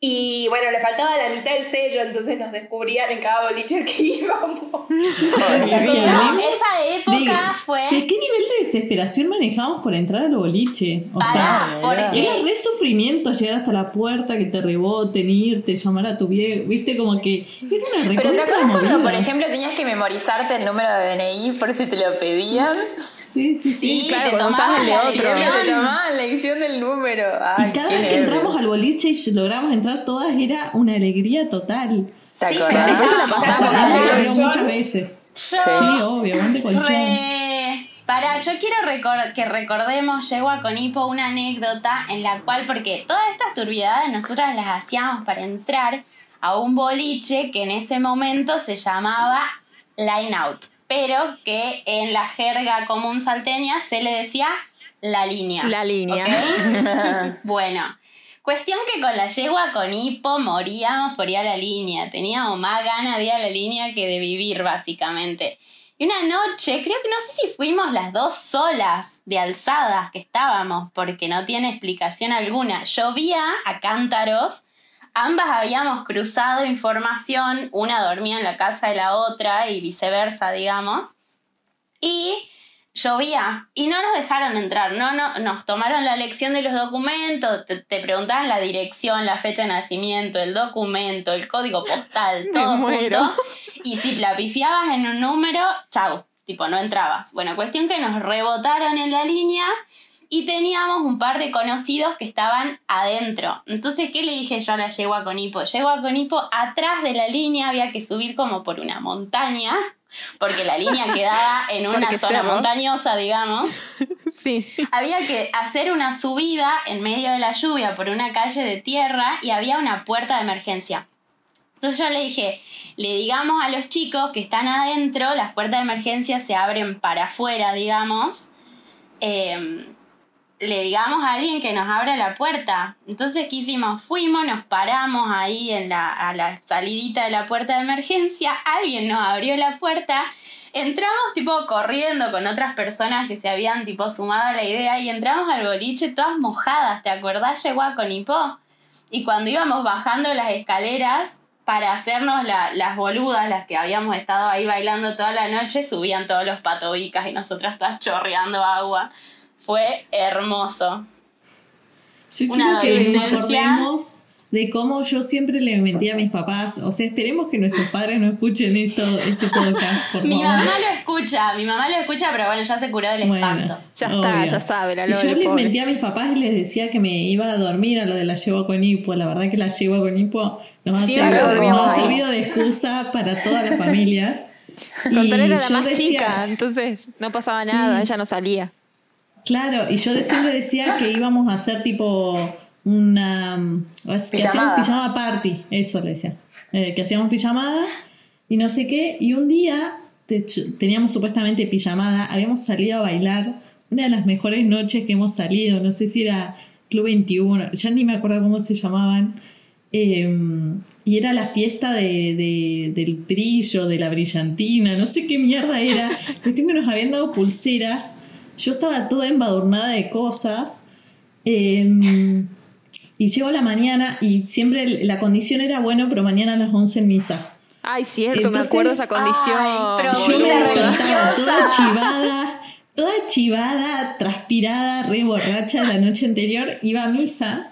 y bueno, le faltaba la mitad del sello, entonces nos descubrían en cada boliche al que íbamos. No, esa época Digo, fue. ¿De qué nivel de desesperación manejamos por entrar al boliche? O Pará, sea, porque. era re sufrimiento llegar hasta la puerta, que te reboten, irte, llamar a tu viejo. Viste, como que era una Pero ¿te acuerdas cuando, por ejemplo, tenías que memorizarte el número de DNI por si te lo pedían? Sí, sí, sí. Sí, claro, te tomabas el de otro. lección. Te tomaban la lección del número. Ay, Y cada vez que nervios. entramos al boliche y logramos entrar todas era una alegría total. ¿Te Sí? Después se la pasamos Ah, Colchón. muchas veces. Yo. Sí, obvio, aguante colchón. Re- Para, yo quiero que recordemos, llego a con Hipo una anécdota en la cual, porque todas estas turbidades nosotras las hacíamos para entrar a un boliche que en ese momento se llamaba Line Out, pero que en la jerga común salteña se le decía la línea. La línea. bueno, cuestión que con la yegua con hipo moríamos por ir a la línea. Teníamos más ganas de ir a la línea que de vivir, básicamente. Y una noche, creo que no sé si fuimos las dos solas de alzadas que estábamos, porque no tiene explicación alguna. Llovía a cántaros, ambas habíamos cruzado información, una dormía en la casa de la otra y viceversa, digamos. Y llovía y no nos dejaron entrar, no, no nos tomaron la lección de los documentos, te, te preguntaban la dirección, la fecha de nacimiento, el documento, el código postal, todo junto. Y si la pifiabas en un número, chau, tipo, no entrabas. Bueno, cuestión que nos rebotaron en la línea y teníamos un par de conocidos que estaban adentro. Entonces, ¿qué le dije yo a la yegua con hipo? Yegua con hipo, atrás de la línea había que subir como por una montaña, porque la línea quedaba en una Porque zona montañosa, digamos. Sí. Había que hacer una subida en medio de la lluvia por una calle de tierra y había una puerta de emergencia. Entonces yo le dije, le digamos a los chicos que están adentro, las puertas de emergencia se abren para afuera, digamos. Eh, le digamos a alguien que nos abra la puerta. Entonces, ¿qué hicimos? Fuimos, nos paramos ahí en la, a la salidita de la puerta de emergencia, alguien nos abrió la puerta, entramos tipo corriendo con otras personas que se habían tipo sumado a la idea y entramos al boliche todas mojadas, ¿te acordás, Yegua con Hipó? Y cuando íbamos bajando las escaleras para hacernos la- las boludas, las que habíamos estado ahí bailando toda la noche, subían todos los patobicas y nosotras todas chorreando agua. Fue hermoso. Yo Una quiero que nos acordemos de cómo yo siempre le mentí a mis papás. O sea, esperemos que nuestros padres no escuchen esto, este podcast, por Mi favor. mamá lo escucha, mi mamá lo escucha, pero bueno, ya se curó del Bueno, espanto. Ya está, obvio. ya sabe la Y yo les pobre. mentí a mis papás y les decía que me iba a dormir a lo de la yegua con hipo. La verdad que la yegua con hipo nos ha, servido, nos ha servido de excusa para todas las familias. Con era la yo más decía- chica, entonces no pasaba Sí. nada, ella no salía. Claro, y yo de- siempre decía que íbamos a hacer tipo una... mm, Que hacíamos Pijamada. pijama party, eso le decía. Eh, que hacíamos pijamada y no sé qué. Y un día te- teníamos supuestamente pijamada, habíamos salido a bailar. Una de las mejores noches que hemos salido, no sé si era Club 21, ya ni me acuerdo cómo se llamaban. Eh, y era la fiesta de, de- del brillo, de la brillantina, no sé qué mierda era. Cuestión que nos habían dado pulseras. Yo estaba toda embadurnada de cosas. eh, y llego a la mañana y siempre la condición era bueno, pero mañana a las 11 en misa. Ay, cierto, Entonces- me acuerdo esa condición. Ay, pero Yo religiosa. toda chivada, toda chivada, transpirada, re borracha la noche anterior, iba a misa.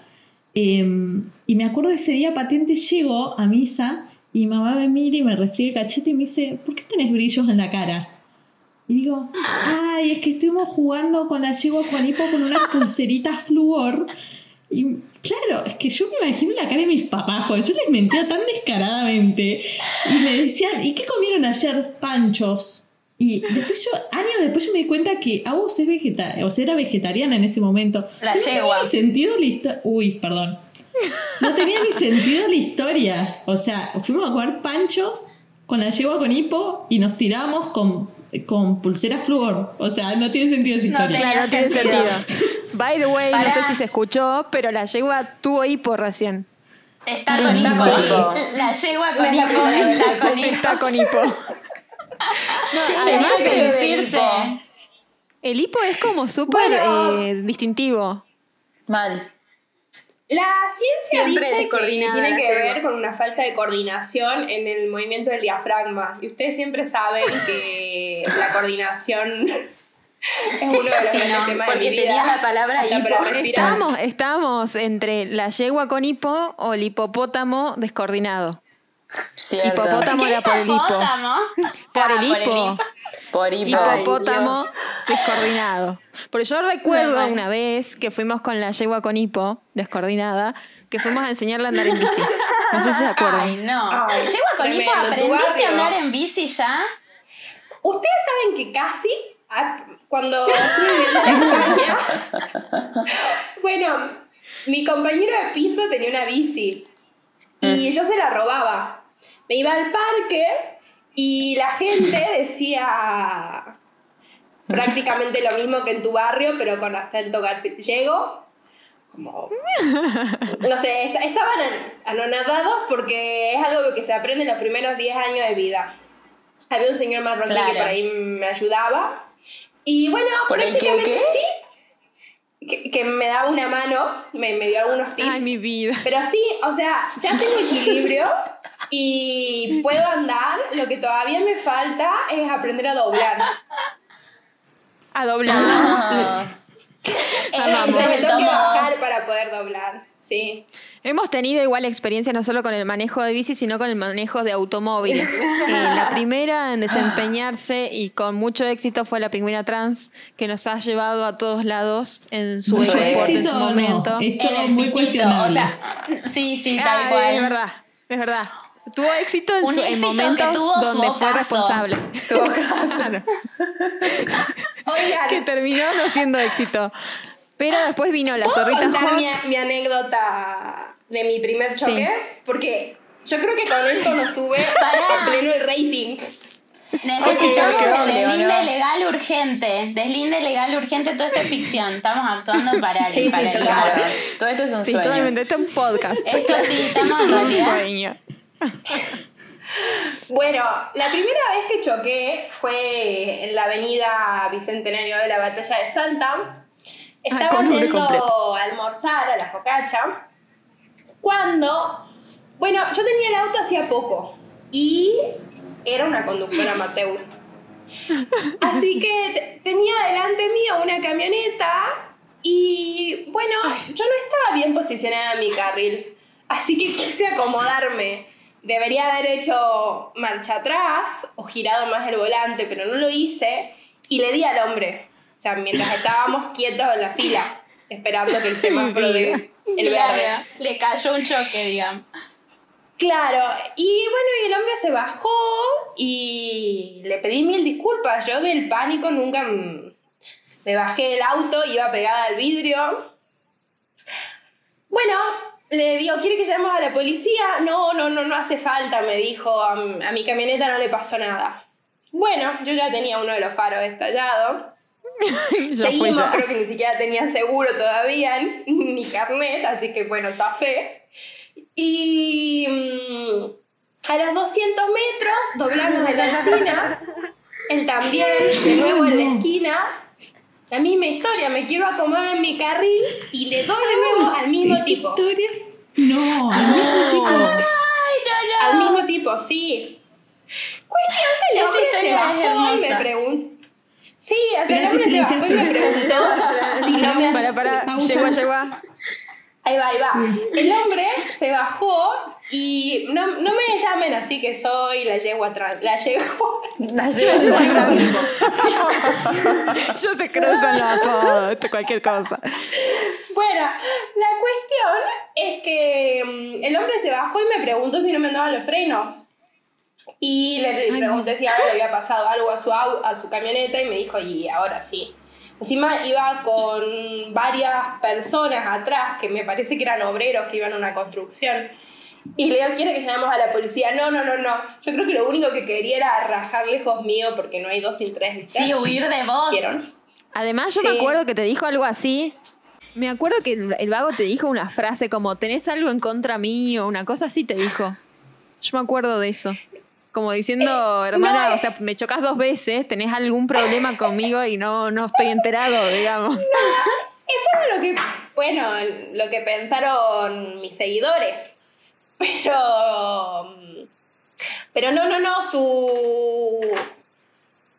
eh, y me acuerdo ese día patente llego a misa y mamá me mira y me refriega el cachete y me dice, ¿por qué tenés brillos en la cara? Y digo, ay, es que estuvimos jugando con la yegua Juanipo con unas pulseritas flúor. Y claro, es que yo me imagino la cara de mis papás, cuando yo les mentía tan descaradamente. Y me decían, ¿y qué comieron ayer? Panchos. Y después yo, años después yo me di cuenta que a vos es vegetariana, o sea, era vegetariana en ese momento. La sea, no yegua. tenía ni sentido la historia. Uy, perdón. No tenía ni sentido la historia. O sea, fuimos a comer panchos con la yegua con hipo y nos tiramos con, con pulsera flúor. O sea, no tiene sentido esa No historia. tenía Claro, no tiene sentido. By the way, no sé si se escuchó, pero la yegua tuvo hipo recién. Está con hipo. con hipo. La yegua con La hipo está con hipo. Está con hipo. Che, Además ¿qué de bebe el decirse. hipo? El hipo es como súper Bueno. eh, distintivo. Mal. La ciencia Siempre dice que tiene que ver con una falta de coordinación en el movimiento del diafragma. Y ustedes siempre saben que la coordinación es uno de los Sí, no, temas de porque mi vida. tenía la palabra hipo. para respirar. Estábamos, estábamos entre la yegua con hipo o el hipopótamo descoordinado. Cierto. Hipopótamo ¿Qué era por el hipo. hipopótamo? Por Ah, el hipo. Por hipo. Hipopótamo descoordinado. Porque yo recuerdo una vez que fuimos con la yegua con hipo descoordinada, que fuimos a enseñarle a andar en bici. No sé si se acuerdan. Ay, no. Ay, Yegua con hipo, ¿aprendiste a andar en bici ya? Ustedes saben que casi, ah, cuando bueno, mi compañero de piso tenía una bici y yo se la robaba. Me iba al parque y la gente decía prácticamente lo mismo que en tu barrio, pero con acento gallego. Como, no sé, est- estaban an- anonadados porque es algo que se aprende en los primeros 10 años de vida. Había un señor marroquí Claro. que por ahí me ayudaba. Y bueno, ¿Por prácticamente qué? sí. Que, que me daba una mano, me, me dio algunos tips. Ay, mi vida. Pero sí, o sea, ya tengo equilibrio y puedo andar. Lo que todavía me falta es aprender a doblar. A doblar. Ah. Me el tengo que bajar para poder doblar. Sí. Hemos tenido igual experiencia no solo con el manejo de bici, sino con el manejo de automóviles. Eh, la primera en desempeñarse y con mucho éxito fue la pingüina trans, que nos ha llevado a todos lados en su Mucho deporte en su no, momento. es todo En el muy fitito, cuestionable. o sea, sí, sí, tal Ay, cual. Es verdad, es verdad. Tuvo éxito en, su- en éxito que momentos tuvo su donde fue responsable. Claro, Oigan, que terminó no siendo éxito. Pero después vino la ¿puedo zorrita contar mi, mi anécdota de mi primer Sí. choque? Porque yo creo que con esto nos sube Pará. a pleno el rating. Necesitamos Ok, el doble, deslinde legal urgente. Deslinde legal urgente, todo esto es ficción. Estamos actuando para el, Sí, sí, para el claro. Todo esto es un Sí, sueño. totalmente. Esto es un podcast. Esto sí, estamos en es un realidad. sueño. Bueno, la primera vez que choqué fue en la avenida Bicentenario de la Batalla de Salta. Estaba con nombre yendo completo. a almorzar a la focacha. Cuando, bueno, yo tenía el auto hacía poco y era una conductora amateur. Así que te- tenía delante mío una camioneta y bueno, yo no estaba bien posicionada en mi carril. Así que quise acomodarme. Debería haber hecho marcha atrás o girado más el volante, pero no lo hice y le di al hombre. O sea, mientras estábamos quietos en la fila, esperando que el semáforo de el verde. le cayó un choque, digamos. Claro, y bueno, y el hombre se bajó y le pedí mil disculpas. Yo del pánico nunca me bajé del auto, iba pegada al vidrio. Bueno, le digo, ¿quiere que llamemos a la policía? No, no, no, no hace falta, me dijo. A, mi camioneta no le pasó nada. Bueno, yo ya tenía uno de los faros estallado. Seguimos, creo que ni siquiera tenía seguro todavía, ni carnet, así que bueno, zafé. Y mm, a los 200 metros doblamos en la esquina, él también, de nuevo en la esquina. La misma historia, me quiero acomodar en mi carril y le doy de nuevo al mismo ¿Esta tipo. historia? No, al mismo tipo. Ay, no, no. Al mismo tipo, sí. Cuestión que el hombre se bajó y me preguntó. Sí, o sea, el hombre se bajó y me preguntó si no me Para, para, llegó, llegó. Ahí va, ahí va. El hombre se bajó y no, no me llamen así que soy la yegua trans. La yegua. La atrás. Yo se cruzan los apodos, cualquier cosa. Bueno, la cuestión es que mm, el hombre se bajó y me preguntó si no me andaban los frenos. Y le, pregunté si ahora le había pasado algo a su, a su camioneta y me dijo, y ahora sí. Encima iba con varias personas atrás que me parece que eran obreros que iban a una construcción. Y le digo, ¿quiere que llamemos a la policía? No, no, no, no. Yo creo que lo único que quería era rajar lejos mío porque no hay dos sin tres, ¿viste? Sí, huir de vos. ¿Vieron? Además, yo Sí. me acuerdo que te dijo algo así. Me acuerdo que el, el vago te dijo una frase como, ¿tenés algo en contra mío? Una cosa así te dijo. Yo me acuerdo de eso. Como diciendo, Eh, hermana, no, o sea, me chocas dos veces, tenés algún problema conmigo y no, no estoy enterado, digamos. Eso era lo que, bueno, lo que pensaron mis seguidores. Pero. mm, Pero no, no, no, su.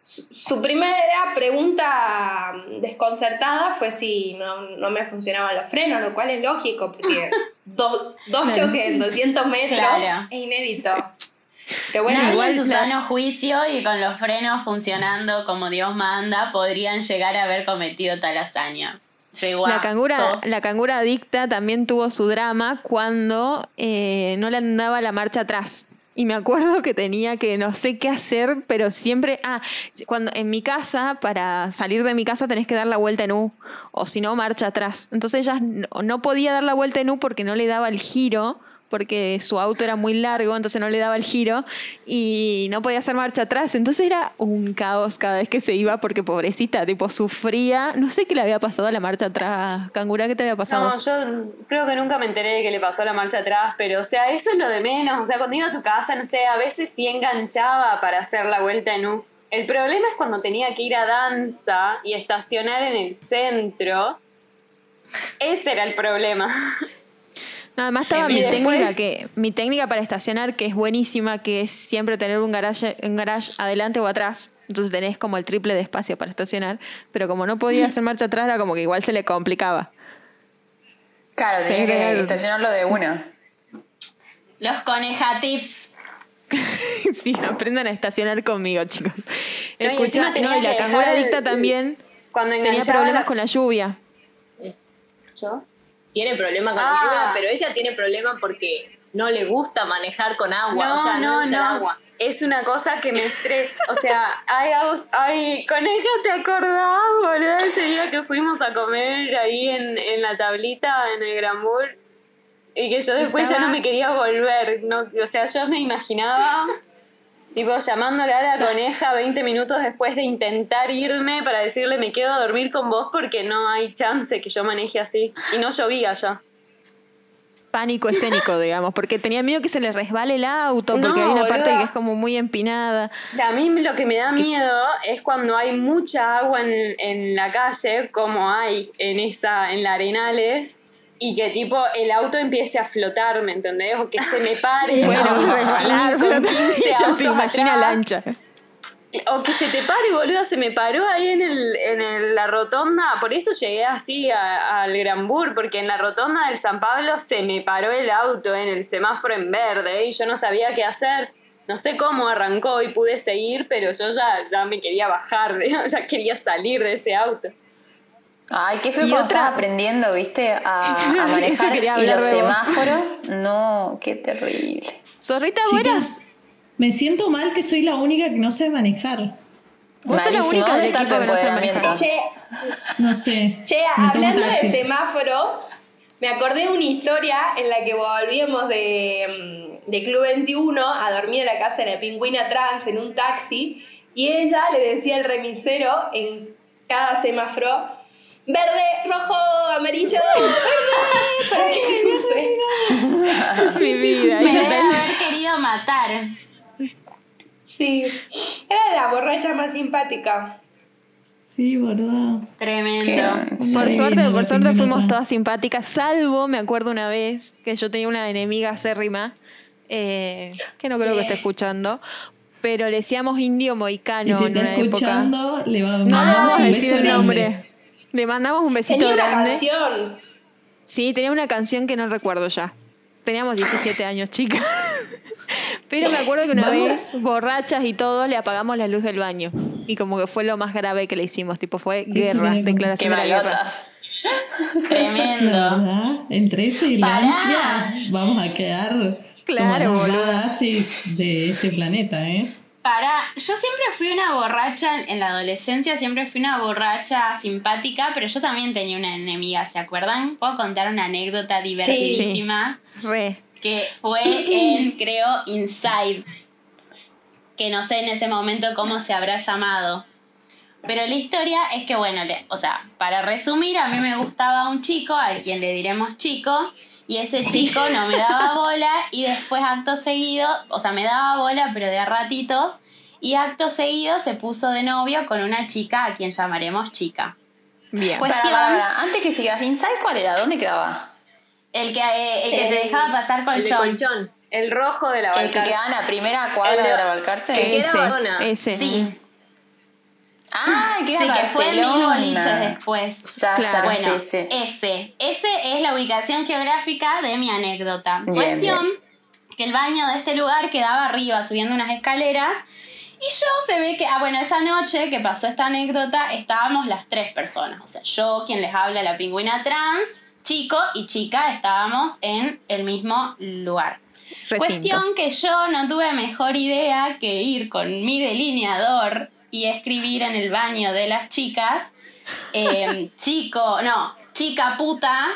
Su, su primera pregunta desconcertada fue si no, no me funcionaban los frenos, lo cual es lógico, porque dos, dos choques en 200 metros Claro. es inédito. Pero bueno, Nadie igual en su la- sano juicio y con los frenos funcionando como Dios manda podrían llegar a haber cometido tal hazaña. Llegó La cangura, sos. la cangura adicta también tuvo su drama cuando eh, no le andaba la marcha atrás. Y me acuerdo que tenía que no sé qué hacer, pero siempre. Ah, cuando en mi casa, para salir de mi casa tenés que dar la vuelta en U, o si no, marcha atrás. Entonces ella no, no podía dar la vuelta en U porque no le daba el giro, porque su auto era muy largo, entonces no le daba el giro y no podía hacer marcha atrás. Entonces era un caos cada vez que se iba, porque pobrecita, tipo, sufría. No sé qué le había pasado a la marcha atrás. Cangura, ¿qué te había pasado? No, yo creo que nunca me enteré de que le pasó la marcha atrás, pero o sea, eso es lo de menos. O sea, cuando iba a tu casa, no sé, a veces sí enganchaba para hacer la vuelta en U. El problema es cuando tenía que ir a danza y estacionar en el centro. Ese era el problema. Nada más estaba Y mi después- técnica, que, mi técnica para estacionar, que es buenísima, que es siempre tener un garage, un garage adelante o atrás. Entonces tenés como el triple de espacio para estacionar. Pero como no podía hacer marcha atrás, era como que igual se le complicaba. Claro, tenía Tenés que estacionarlo de una. Los coneja tips. sí, aprendan a estacionar conmigo, chicos. No, y encima tenía no, y la cangura el- adicta también Cuando tenía problemas la- con la lluvia. ¿Yo? Tiene problema con la Ah. lluvia, pero ella tiene problema porque no le gusta manejar con agua. No, o sea, no, no, le gusta el no. agua. Es una cosa que me estresa. O sea, ay, ay, coneja, ¿te acordás, boludo? Ese día que fuimos a comer ahí en, en la tablita, en el Granbur. Y que yo después ya no me quería volver. No, o sea, yo me imaginaba, tipo, llamándole a la coneja 20 minutos después de intentar irme para decirle me quedo a dormir con vos porque no hay chance que yo maneje así. Y no llovía ya. Pánico escénico, digamos, porque tenía miedo que se le resbale el auto, porque No, hay una parte que es como muy empinada. A mí lo que me da miedo es cuando hay mucha agua en, en la calle, como hay en esa, en la Arenales, y que tipo el auto empiece a flotar, ¿me entendés? O que se me pare Bueno, con, resbalar, con pero 15 ella autos atrás. lancha. O que se te pare, boludo, se me paró ahí en, el, en el- la rotonda. Por eso llegué así al Granbur, porque en la rotonda del San Pablo se me paró el auto en el semáforo en verde y yo no sabía qué hacer. No sé cómo arrancó y pude seguir, pero yo ya, ya me quería bajar, ya quería salir de ese auto. Ay, qué feo Y otra- aprendiendo, viste, a, a Eso manejar quería y los hablar de semáforos. No, qué terrible. Zorrita, ¿vos Chicas, eras? Me siento mal que soy la única que no sabe manejar. Vos sos la única ¿Dónde del equipo que no sabe manejar. Che, No sé. Che, hablando de semáforos, me acordé de una historia en la que volvíamos de, mm, de Club 21 a dormir a la casa de la pingüina trans en un taxi y ella le decía al remisero en cada semáforo, verde, rojo, amarillo, para que no sé. Es mi vida. Me ella debe haber querido matar. Sí, era la borracha más simpática. Sí, verdad. Tremendo. Por suerte, por suerte fuimos todas simpáticas, salvo, me acuerdo una vez que yo tenía una enemiga acérrima, eh, que no creo que esté escuchando, pero le decíamos indio Y moicano si en está una época. escuchando, le va a No le vamos a decir el nombre. Le mandamos un besito Tenía una grande. canción. Sí, tenía una canción que no recuerdo ya. Teníamos 17 años, chicas. Pero me acuerdo que una Vamos. vez, borrachas y todo, le apagamos la luz del baño. Y como que fue lo más grave que le hicimos. Tipo, fue guerra, declaración de la guerra. Tremendo. verdad, entre eso y la ansia, vamos a quedar Claro, como las boluda. bases de este planeta, ¿eh? Para, yo siempre fui una borracha, en la adolescencia siempre fui una borracha simpática, pero yo también tenía una enemiga, ¿se acuerdan? Puedo contar una anécdota divertidísima Re. que fue en, creo, Inside, que no sé en ese momento cómo se habrá llamado. Pero la historia es que, bueno, le- o sea, para resumir, a mí me gustaba un chico, al quien le diremos chico, y ese chico no me daba bola, y después acto seguido, o sea, me daba bola, pero de a ratitos, y acto seguido se puso de novio con una chica a quien llamaremos chica. Bien. Pues- Cuestión- pará. Antes que sigas, ¿Inside cuál era? ¿Dónde quedaba? El que, eh, el que te dejaba pasar El de colchón. colchón. El rojo de la ¿El que Balcarce. queda en la primera cuadra El de- de la Balcarce? el que era ese, varona. ese. Sí, Ah, era sí, que fue en mil boliches después. Ya, Claro. ya, Bueno, sí, sí. ese. Ese es la ubicación geográfica de mi anécdota. Bien, Cuestión que el baño de este lugar quedaba arriba, subiendo unas escaleras. Y yo se ve que, ah, bueno, esa noche que pasó esta anécdota, estábamos las tres personas. O sea, yo, quien les habla, la pingüina trans, chico y chica, estábamos en el mismo lugar. Recinto. Cuestión que yo no tuve mejor idea que ir con mi delineador y escribir en el baño de las chicas, eh, chico, no, chica puta,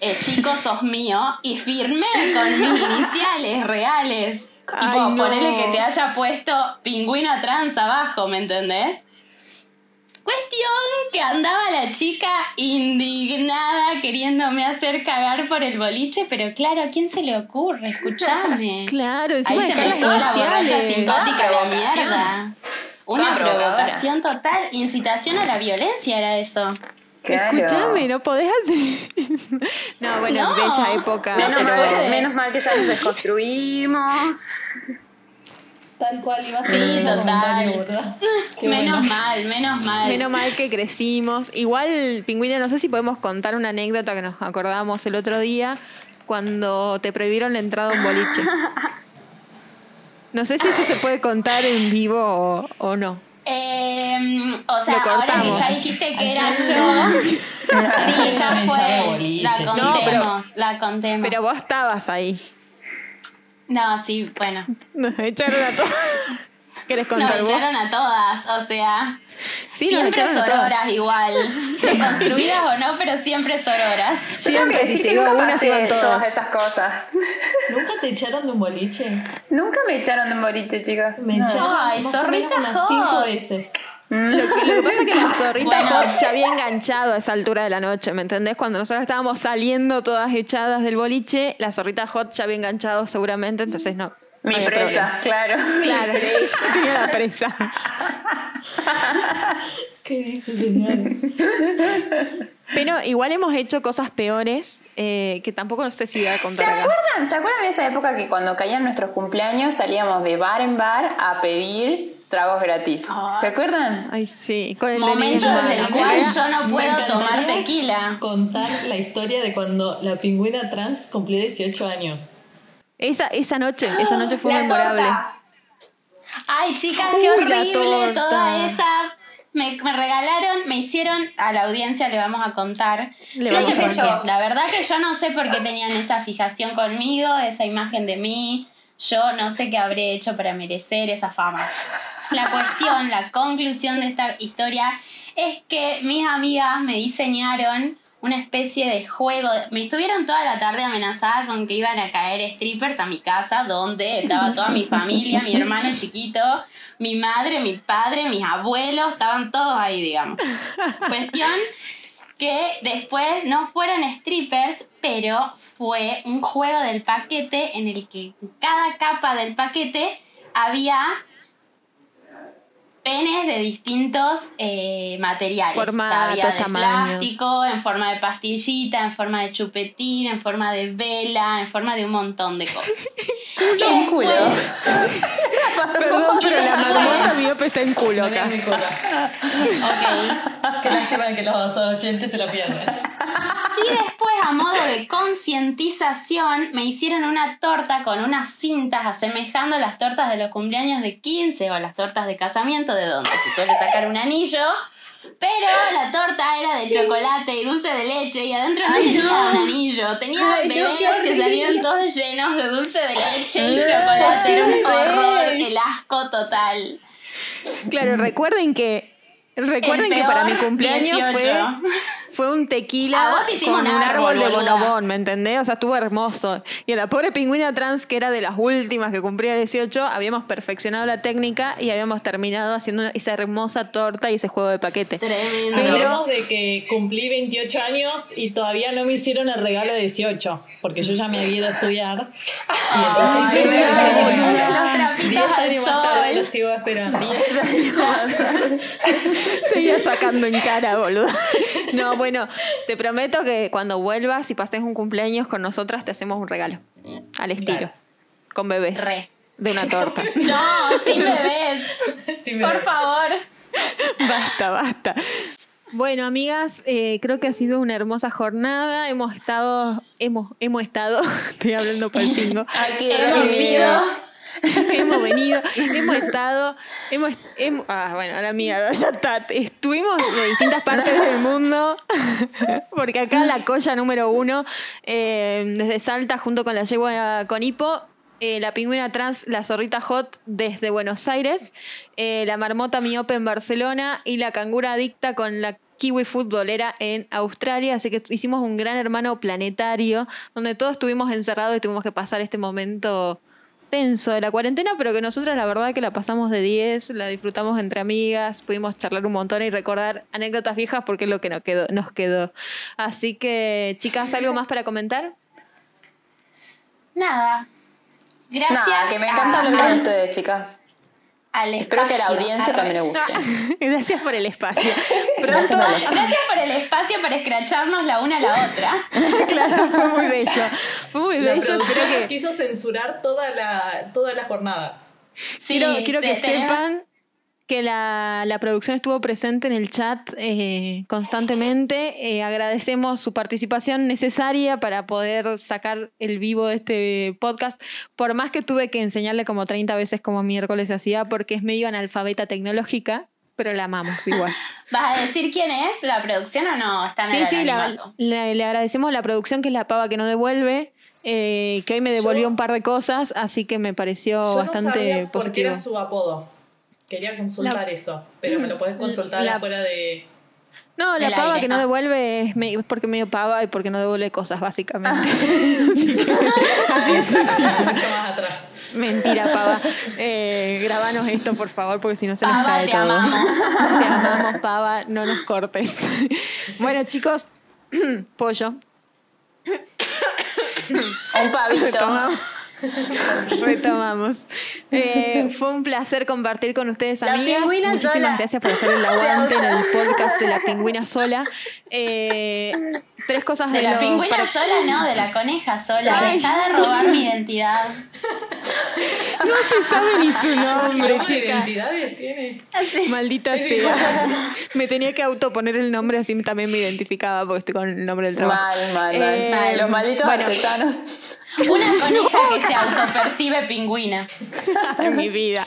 eh, chico sos mío, y firmé con mis iniciales reales. Tipo, Ay, no. ponele que te haya puesto pingüina trans abajo, ¿me entendés? Cuestión que andaba la chica indignada queriéndome hacer cagar por el boliche, pero claro, ¿a quién se le ocurre? Escuchame. Claro, Ahí encima se dejar las metió la borracha simpática Toda mierda. Una provocación total, incitación a la violencia era eso. Claro. Escuchame, no podés hacer. no, bueno, No. bella época. Menos mal, menos mal que ya nos desconstruimos. Tal cual iba a ser Sí, total. Menos bueno. mal, menos mal. Menos mal que crecimos. Igual, Pingüina, no sé si podemos contar una anécdota que nos acordábamos el otro día cuando te prohibieron la entrada a un boliche. No sé si eso se puede contar en vivo o, o no. Eh, o sea, ahora que ya dijiste que era yo, sí, ya fue. La contemos, No, pero- la contemos. Pero vos estabas ahí. no, sí, bueno. Nos echaron a todos. ¿Querés Nos contar vos? echaron a todas, o sea, Sí, nos siempre echaron a todas. sororas igual. Construidas o no, pero siempre sororas. Siempre, si se iba nunca una, se iban todas todas. esas cosas. ¿Nunca te echaron de un boliche? Nunca me echaron de un boliche, chicas. Me No. echaron Ay, más o menos zorrita unas cinco veces. Lo que, lo que pasa es que la zorrita Bueno. hot ya había enganchado a esa altura de la noche, ¿me entendés? Cuando nosotros estábamos saliendo todas echadas del boliche, la zorrita hot ya había enganchado seguramente, entonces no. Mi presa, problema. claro. Claro, yo tenía la presa. ¿Qué dice, señor? Pero igual hemos hecho cosas peores eh, que tampoco no sé si voy a ¿Se contar acá. acuerdan? ¿Se acuerdan de esa época que cuando caían nuestros cumpleaños salíamos de bar en bar a pedir tragos gratis? ¿Se acuerdan? Ay, sí, con el Momento desde el cual yo no puedo tomar tequila. Contar la historia de cuando la pingüina trans cumplió 18 años. Esa, esa noche, esa noche fue La memorable. torta. Ay, chicas, qué Uy, horrible toda esa. Me, me regalaron, me hicieron, a la audiencia le vamos a contar. Le Yo sé qué. La verdad que yo no sé por qué tenían esa fijación conmigo, esa imagen de mí. Yo no sé qué habré hecho para merecer esa fama. La cuestión, la conclusión de esta historia es que mis amigas me diseñaron una especie de juego. Me estuvieron toda la tarde amenazada con que iban a caer strippers a mi casa, donde estaba toda mi familia, mi hermano chiquito, mi madre, mi padre, mis abuelos, estaban todos ahí, digamos. Cuestión que después no fueron strippers, pero fue un juego del paquete en el que cada capa del paquete había penes de distintos eh, materiales. Formatos, había de tamaños. plástico, en forma de pastillita, en forma de chupetín, en forma de vela, en forma de un montón de cosas. y en culo. Perdón, pero la marmota miope está en culo No acá. mi culo. ok. Qué lástima que los oyentes se lo pierden. Y después, a modo de concientización, me hicieron una torta con unas cintas asemejando las tortas de los cumpleaños de 15 o las tortas de casamiento, de donde se suele sacar un anillo. Pero la torta era de chocolate y dulce de leche y adentro no tenía un anillo. Tenía Ay, no, bebés que salieron todos llenos de dulce de leche y chocolate. Era un horror, el asco total. Claro, recuerden que recuerden que para mi cumpleaños fue 18. fue un A tequila vos te hicimos con un un árbol, árbol, de bonobón, ¿me entendés? O sea, estuvo hermoso. Y a la pobre pingüina trans, que era de las últimas que cumplía 18, habíamos perfeccionado la técnica y habíamos terminado haciendo esa hermosa torta y ese juego de paquete. Tremendo. Pero- de que cumplí 28 años y todavía no me hicieron el regalo de 18, porque yo ya me había ido a estudiar. Ay, Y bebé, entonces, los trapitos 10 al años más tarde sol. lo sigo esperando. Seguía sacando en cara, boludo. No, bueno, te prometo que cuando vuelvas y pases un cumpleaños con nosotras te hacemos un regalo. Al estilo. Con bebés. Re. De una torta. No, sin bebés. Por favor. basta, basta. Bueno, amigas, eh, creo que ha sido una hermosa jornada. Hemos estado, hemos, hemos estado, estoy hablando para el pingo. Ay, qué Hemos horrible. hemos venido, hemos estado, hemos, hemos- ah, bueno, ahora mía, ya está. Estuvimos de distintas partes del mundo, porque acá la colla número uno, eh, desde Salta, junto con la yegua con Hipo, eh, la pingüina trans, la zorrita hot desde Buenos Aires, eh, la marmota miope en Barcelona y la cangura adicta con la kiwi futbolera en Australia. Así que hicimos un gran hermano planetario, donde todos estuvimos encerrados y tuvimos que pasar este momento tenso de la cuarentena, pero que nosotras la verdad que la pasamos de 10, la disfrutamos entre amigas, pudimos charlar un montón y recordar anécdotas viejas porque es lo que nos quedó. Nos quedó. Así que, chicas, ¿algo más para comentar? Nada. Gracias. Nada, que me encanta hablar con ustedes, chicas. Al Espero que a la audiencia Arre. también le guste. Gracias por el espacio. Pronto, Gracias, por el espacio para escracharnos la una a la otra. claro, fue muy bello. Fue muy La bello, creo que... quiso censurar toda la, toda la jornada. Sí, quiero quiero que tenemos- sepan que la, la producción estuvo presente en el chat eh, constantemente. Eh, agradecemos su participación necesaria para poder sacar el vivo de este podcast. Por más que tuve que enseñarle como 30 veces como miércoles hacía, porque es medio analfabeta tecnológica, pero la amamos igual. ¿Vas a decir quién es la producción o no? Sí, sí, la- le agradecemos a la producción que es la pava que no devuelve. eh, que hoy me devolvió un par de cosas, así que me pareció Yo no bastante sabía por qué positivo. era su apodo. Quería consultar La- eso, pero me lo podés consultar La- afuera de. No, la pava aire, que no ah. devuelve es me- es porque medio pava y porque no devuelve cosas, básicamente. así que, así es sencillo. Mucho más atrás. Mentira, pava. Eh, grabanos esto, por favor, porque si no se nos Pava, cae te todo. amamos. Te amamos, pava. No nos cortes. bueno, chicos, pollo. Un pavito. Retomamos. Eh, fue un placer compartir con ustedes, La amigas. pingüina Muchísimas sola. gracias por hacer el aguante en el podcast de la pingüina sola. Eh, tres cosas de, De la lo- pingüina para- sola, no, de la coneja sola. Ay. Deja de robar mi identidad. No se sabe ni su nombre, ¿Qué chica. identidades tiene? Maldita Es sea. Me tenía que autoponer el nombre, así también me identificaba porque estoy con el nombre del trabajo. Mal, mal, mal. Eh, Los malditos bueno. artesanos. Una coneja que se autopercibe pingüina. en mi vida.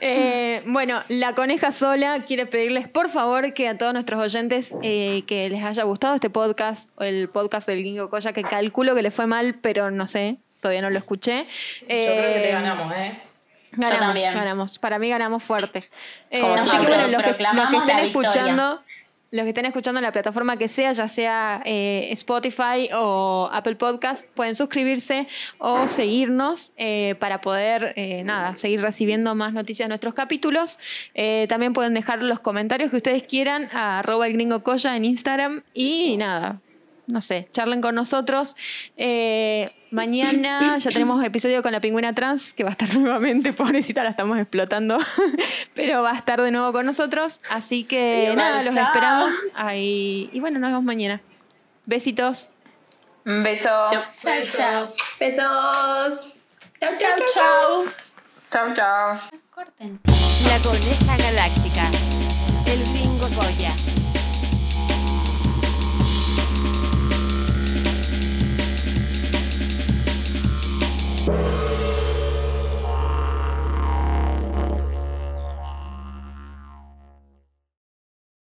Eh, bueno, la coneja sola quiere pedirles por favor que a todos nuestros oyentes eh, que les haya gustado este podcast, o el podcast del Gingo Coya, que calculo que le fue mal, pero no sé, todavía no lo escuché. Yo creo que Eh, te ganamos, ¿eh? Ganamos, ganamos. Para mí ganamos fuerte. Eh, así que bueno, los que, los que estén escuchando, los que estén escuchando en la plataforma que sea, ya sea eh, Spotify o Apple Podcast, pueden suscribirse o seguirnos eh, para poder, eh, nada, seguir recibiendo más noticias de nuestros capítulos. También pueden dejar los comentarios que ustedes quieran a arroba el gringo coya en Instagram y nada. No sé, charlen con nosotros. Eh, mañana ya tenemos episodio con la pingüina trans, que va a estar nuevamente, pobrecita, la estamos explotando, pero va a estar de nuevo con nosotros. Así que nada, los chao. esperamos. Ahí, y bueno, nos vemos mañana. Besitos. Un beso. Chau, chau. Besos. Chau, chau, Chau, chau. chau. Chau, chau. Corten. La coneja galáctica. El gringo Goya.